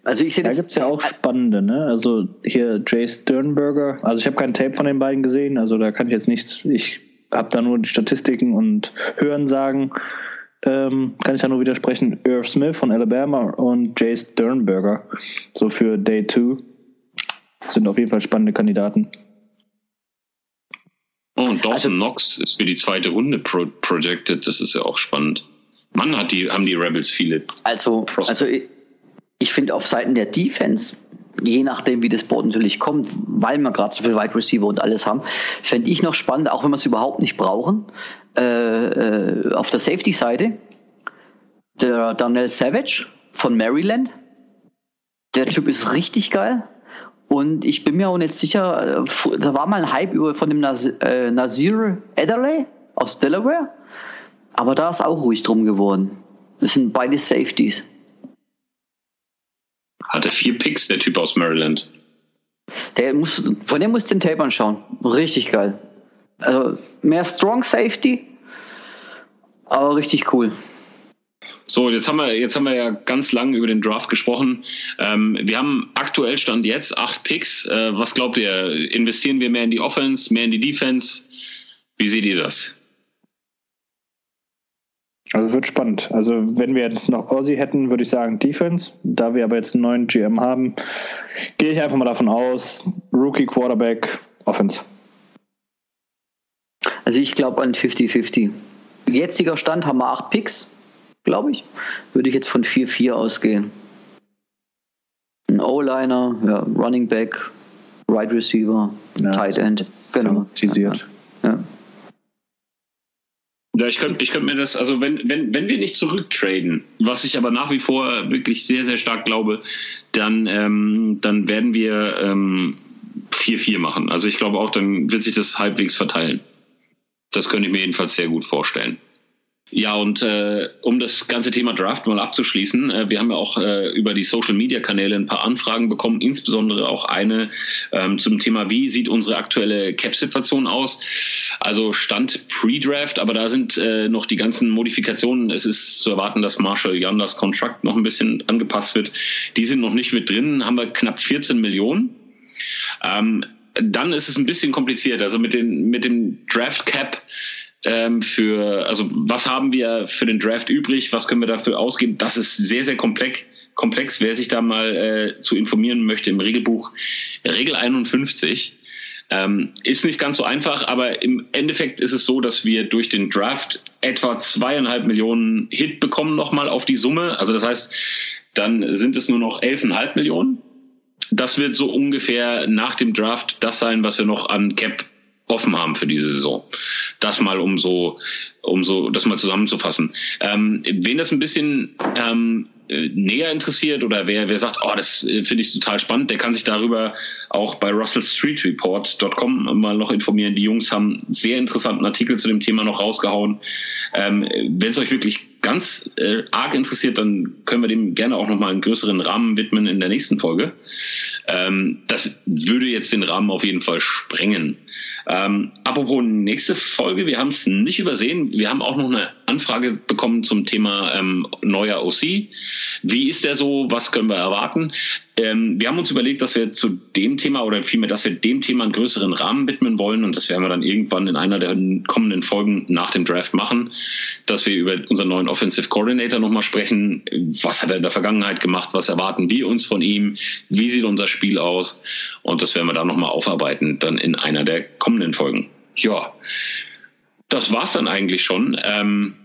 Also ich sehe
Da gibt es ja auch spannende, ne? Also hier Jay Sternberger. Also ich habe kein Tape von den beiden gesehen, also da kann ich jetzt nichts. Ich habe da nur die Statistiken und Hörensagen. Ähm, kann ich da nur widersprechen. Irv Smith von Alabama und Jace Sternberger, so für Day 2, sind auf jeden Fall spannende Kandidaten.
Oh, und Dawson also, Knox ist für die zweite Runde pro projected. Das ist ja auch spannend. Mann, hat die, haben die Rebels viele.
Also, also ich, ich finde auf Seiten der Defense, je nachdem, wie das Board natürlich kommt, weil wir gerade so viel Wide Receiver und alles haben, fände ich noch spannend, auch wenn wir es überhaupt nicht brauchen, äh, äh, auf der Safety-Seite, der Daniel Savage von Maryland. Der Typ ist richtig geil. Und ich bin mir auch nicht sicher, äh, da war mal ein Hype über von dem Nas äh, Nazir Adderley aus Delaware. Aber da ist auch ruhig drum geworden. Das sind beide Safeties.
Hatte vier Picks, der Typ aus Maryland.
Der muss, von dem muss den Tape anschauen. Richtig geil. Also mehr Strong Safety, aber richtig cool.
So, jetzt haben wir, jetzt haben wir ja ganz lang über den Draft gesprochen. Ähm, wir haben aktuell Stand jetzt acht Picks. Äh, was glaubt ihr? Investieren wir mehr in die Offense, mehr in die Defense? Wie seht ihr das?
Also es wird spannend. Also wenn wir jetzt noch Aussie hätten, würde ich sagen Defense. Da wir aber jetzt einen neuen GM haben, gehe ich einfach mal davon aus, Rookie Quarterback, Offense.
Also ich glaube an 50-50. Jetziger Stand haben wir acht Picks glaube ich. Würde ich jetzt von 4-4 ausgehen. Ein O-Liner, ja, Running Back, Right Receiver, ja, Tight End. Genau. Ja.
Ja, ich könnte ich könnt mir das, also wenn, wenn, wenn wir nicht zurücktraden, was ich aber nach wie vor wirklich sehr, sehr stark glaube, dann, ähm, dann werden wir 4-4 ähm, machen. Also ich glaube auch, dann wird sich das halbwegs verteilen. Das könnte ich mir jedenfalls sehr gut vorstellen. Ja, und äh, um das ganze Thema Draft mal abzuschließen, äh, wir haben ja auch äh, über die Social-Media-Kanäle ein paar Anfragen bekommen, insbesondere auch eine ähm, zum Thema, wie sieht unsere aktuelle Cap-Situation aus? Also Stand Pre-Draft, aber da sind äh, noch die ganzen Modifikationen. Es ist zu erwarten, dass Marshall Yanders Contract noch ein bisschen angepasst wird. Die sind noch nicht mit drin, haben wir knapp 14 Millionen. Ähm, dann ist es ein bisschen kompliziert. Also mit, den, mit dem Draft Cap ähm, für, also was haben wir für den Draft übrig, was können wir dafür ausgeben, das ist sehr, sehr komplex. Komplex, wer sich da mal äh, zu informieren möchte im Regelbuch, Regel 51, ähm, ist nicht ganz so einfach, aber im Endeffekt ist es so, dass wir durch den Draft etwa zweieinhalb Millionen Hit bekommen nochmal auf die Summe. Also das heißt, dann sind es nur noch elfeinhalb Millionen. Das wird so ungefähr nach dem Draft das sein, was wir noch an Cap offen haben für diese Saison. Das mal um so, um so das mal zusammenzufassen. Ähm, wen das ein bisschen ähm, näher interessiert oder wer, wer sagt, oh, das äh, finde ich total spannend, der kann sich darüber auch bei russellstreetreport.com mal noch informieren. Die Jungs haben sehr interessanten Artikel zu dem Thema noch rausgehauen. Ähm, Wenn es euch wirklich ganz äh, arg interessiert, dann können wir dem gerne auch nochmal einen größeren Rahmen widmen in der nächsten Folge. Ähm, das würde jetzt den Rahmen auf jeden Fall sprengen. Ähm, apropos nächste Folge, wir haben es nicht übersehen. Wir haben auch noch eine Anfrage bekommen zum Thema ähm, neuer OC. Wie ist der so? Was können wir erwarten? Ähm, wir haben uns überlegt, dass wir zu dem Thema oder vielmehr, dass wir dem Thema einen größeren Rahmen widmen wollen und das werden wir dann irgendwann in einer der kommenden Folgen nach dem Draft machen, dass wir über unseren neuen Offensive Coordinator nochmal sprechen. Was hat er in der Vergangenheit gemacht? Was erwarten wir uns von ihm? Wie sieht unser Spiel aus? Und das werden wir dann nochmal aufarbeiten, dann in einer der kommenden Folgen. Ja, das war's dann eigentlich schon. Ähm,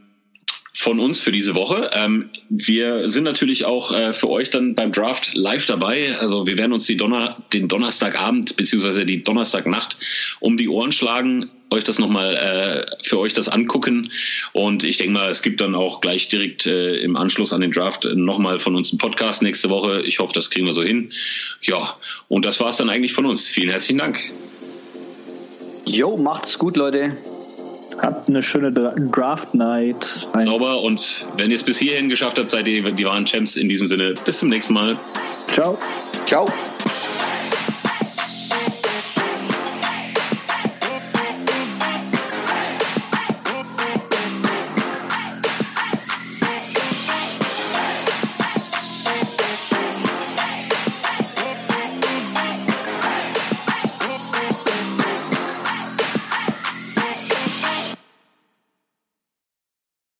von uns für diese Woche. Ähm, wir sind natürlich auch äh, für euch dann beim Draft live dabei. Also wir werden uns die Donner den Donnerstagabend beziehungsweise die Donnerstagnacht um die Ohren schlagen, euch das nochmal äh, für euch das angucken. Und ich denke mal, es gibt dann auch gleich direkt äh, im Anschluss an den Draft nochmal von uns einen Podcast nächste Woche. Ich hoffe, das kriegen wir so hin. Ja, und das war's dann eigentlich von uns. Vielen herzlichen Dank.
Jo, macht's gut, Leute.
Habt eine schöne Draft Night.
Sauber und wenn ihr es bis hierhin geschafft habt, seid ihr die wahren Champs in diesem Sinne. Bis zum nächsten Mal.
Ciao.
Ciao.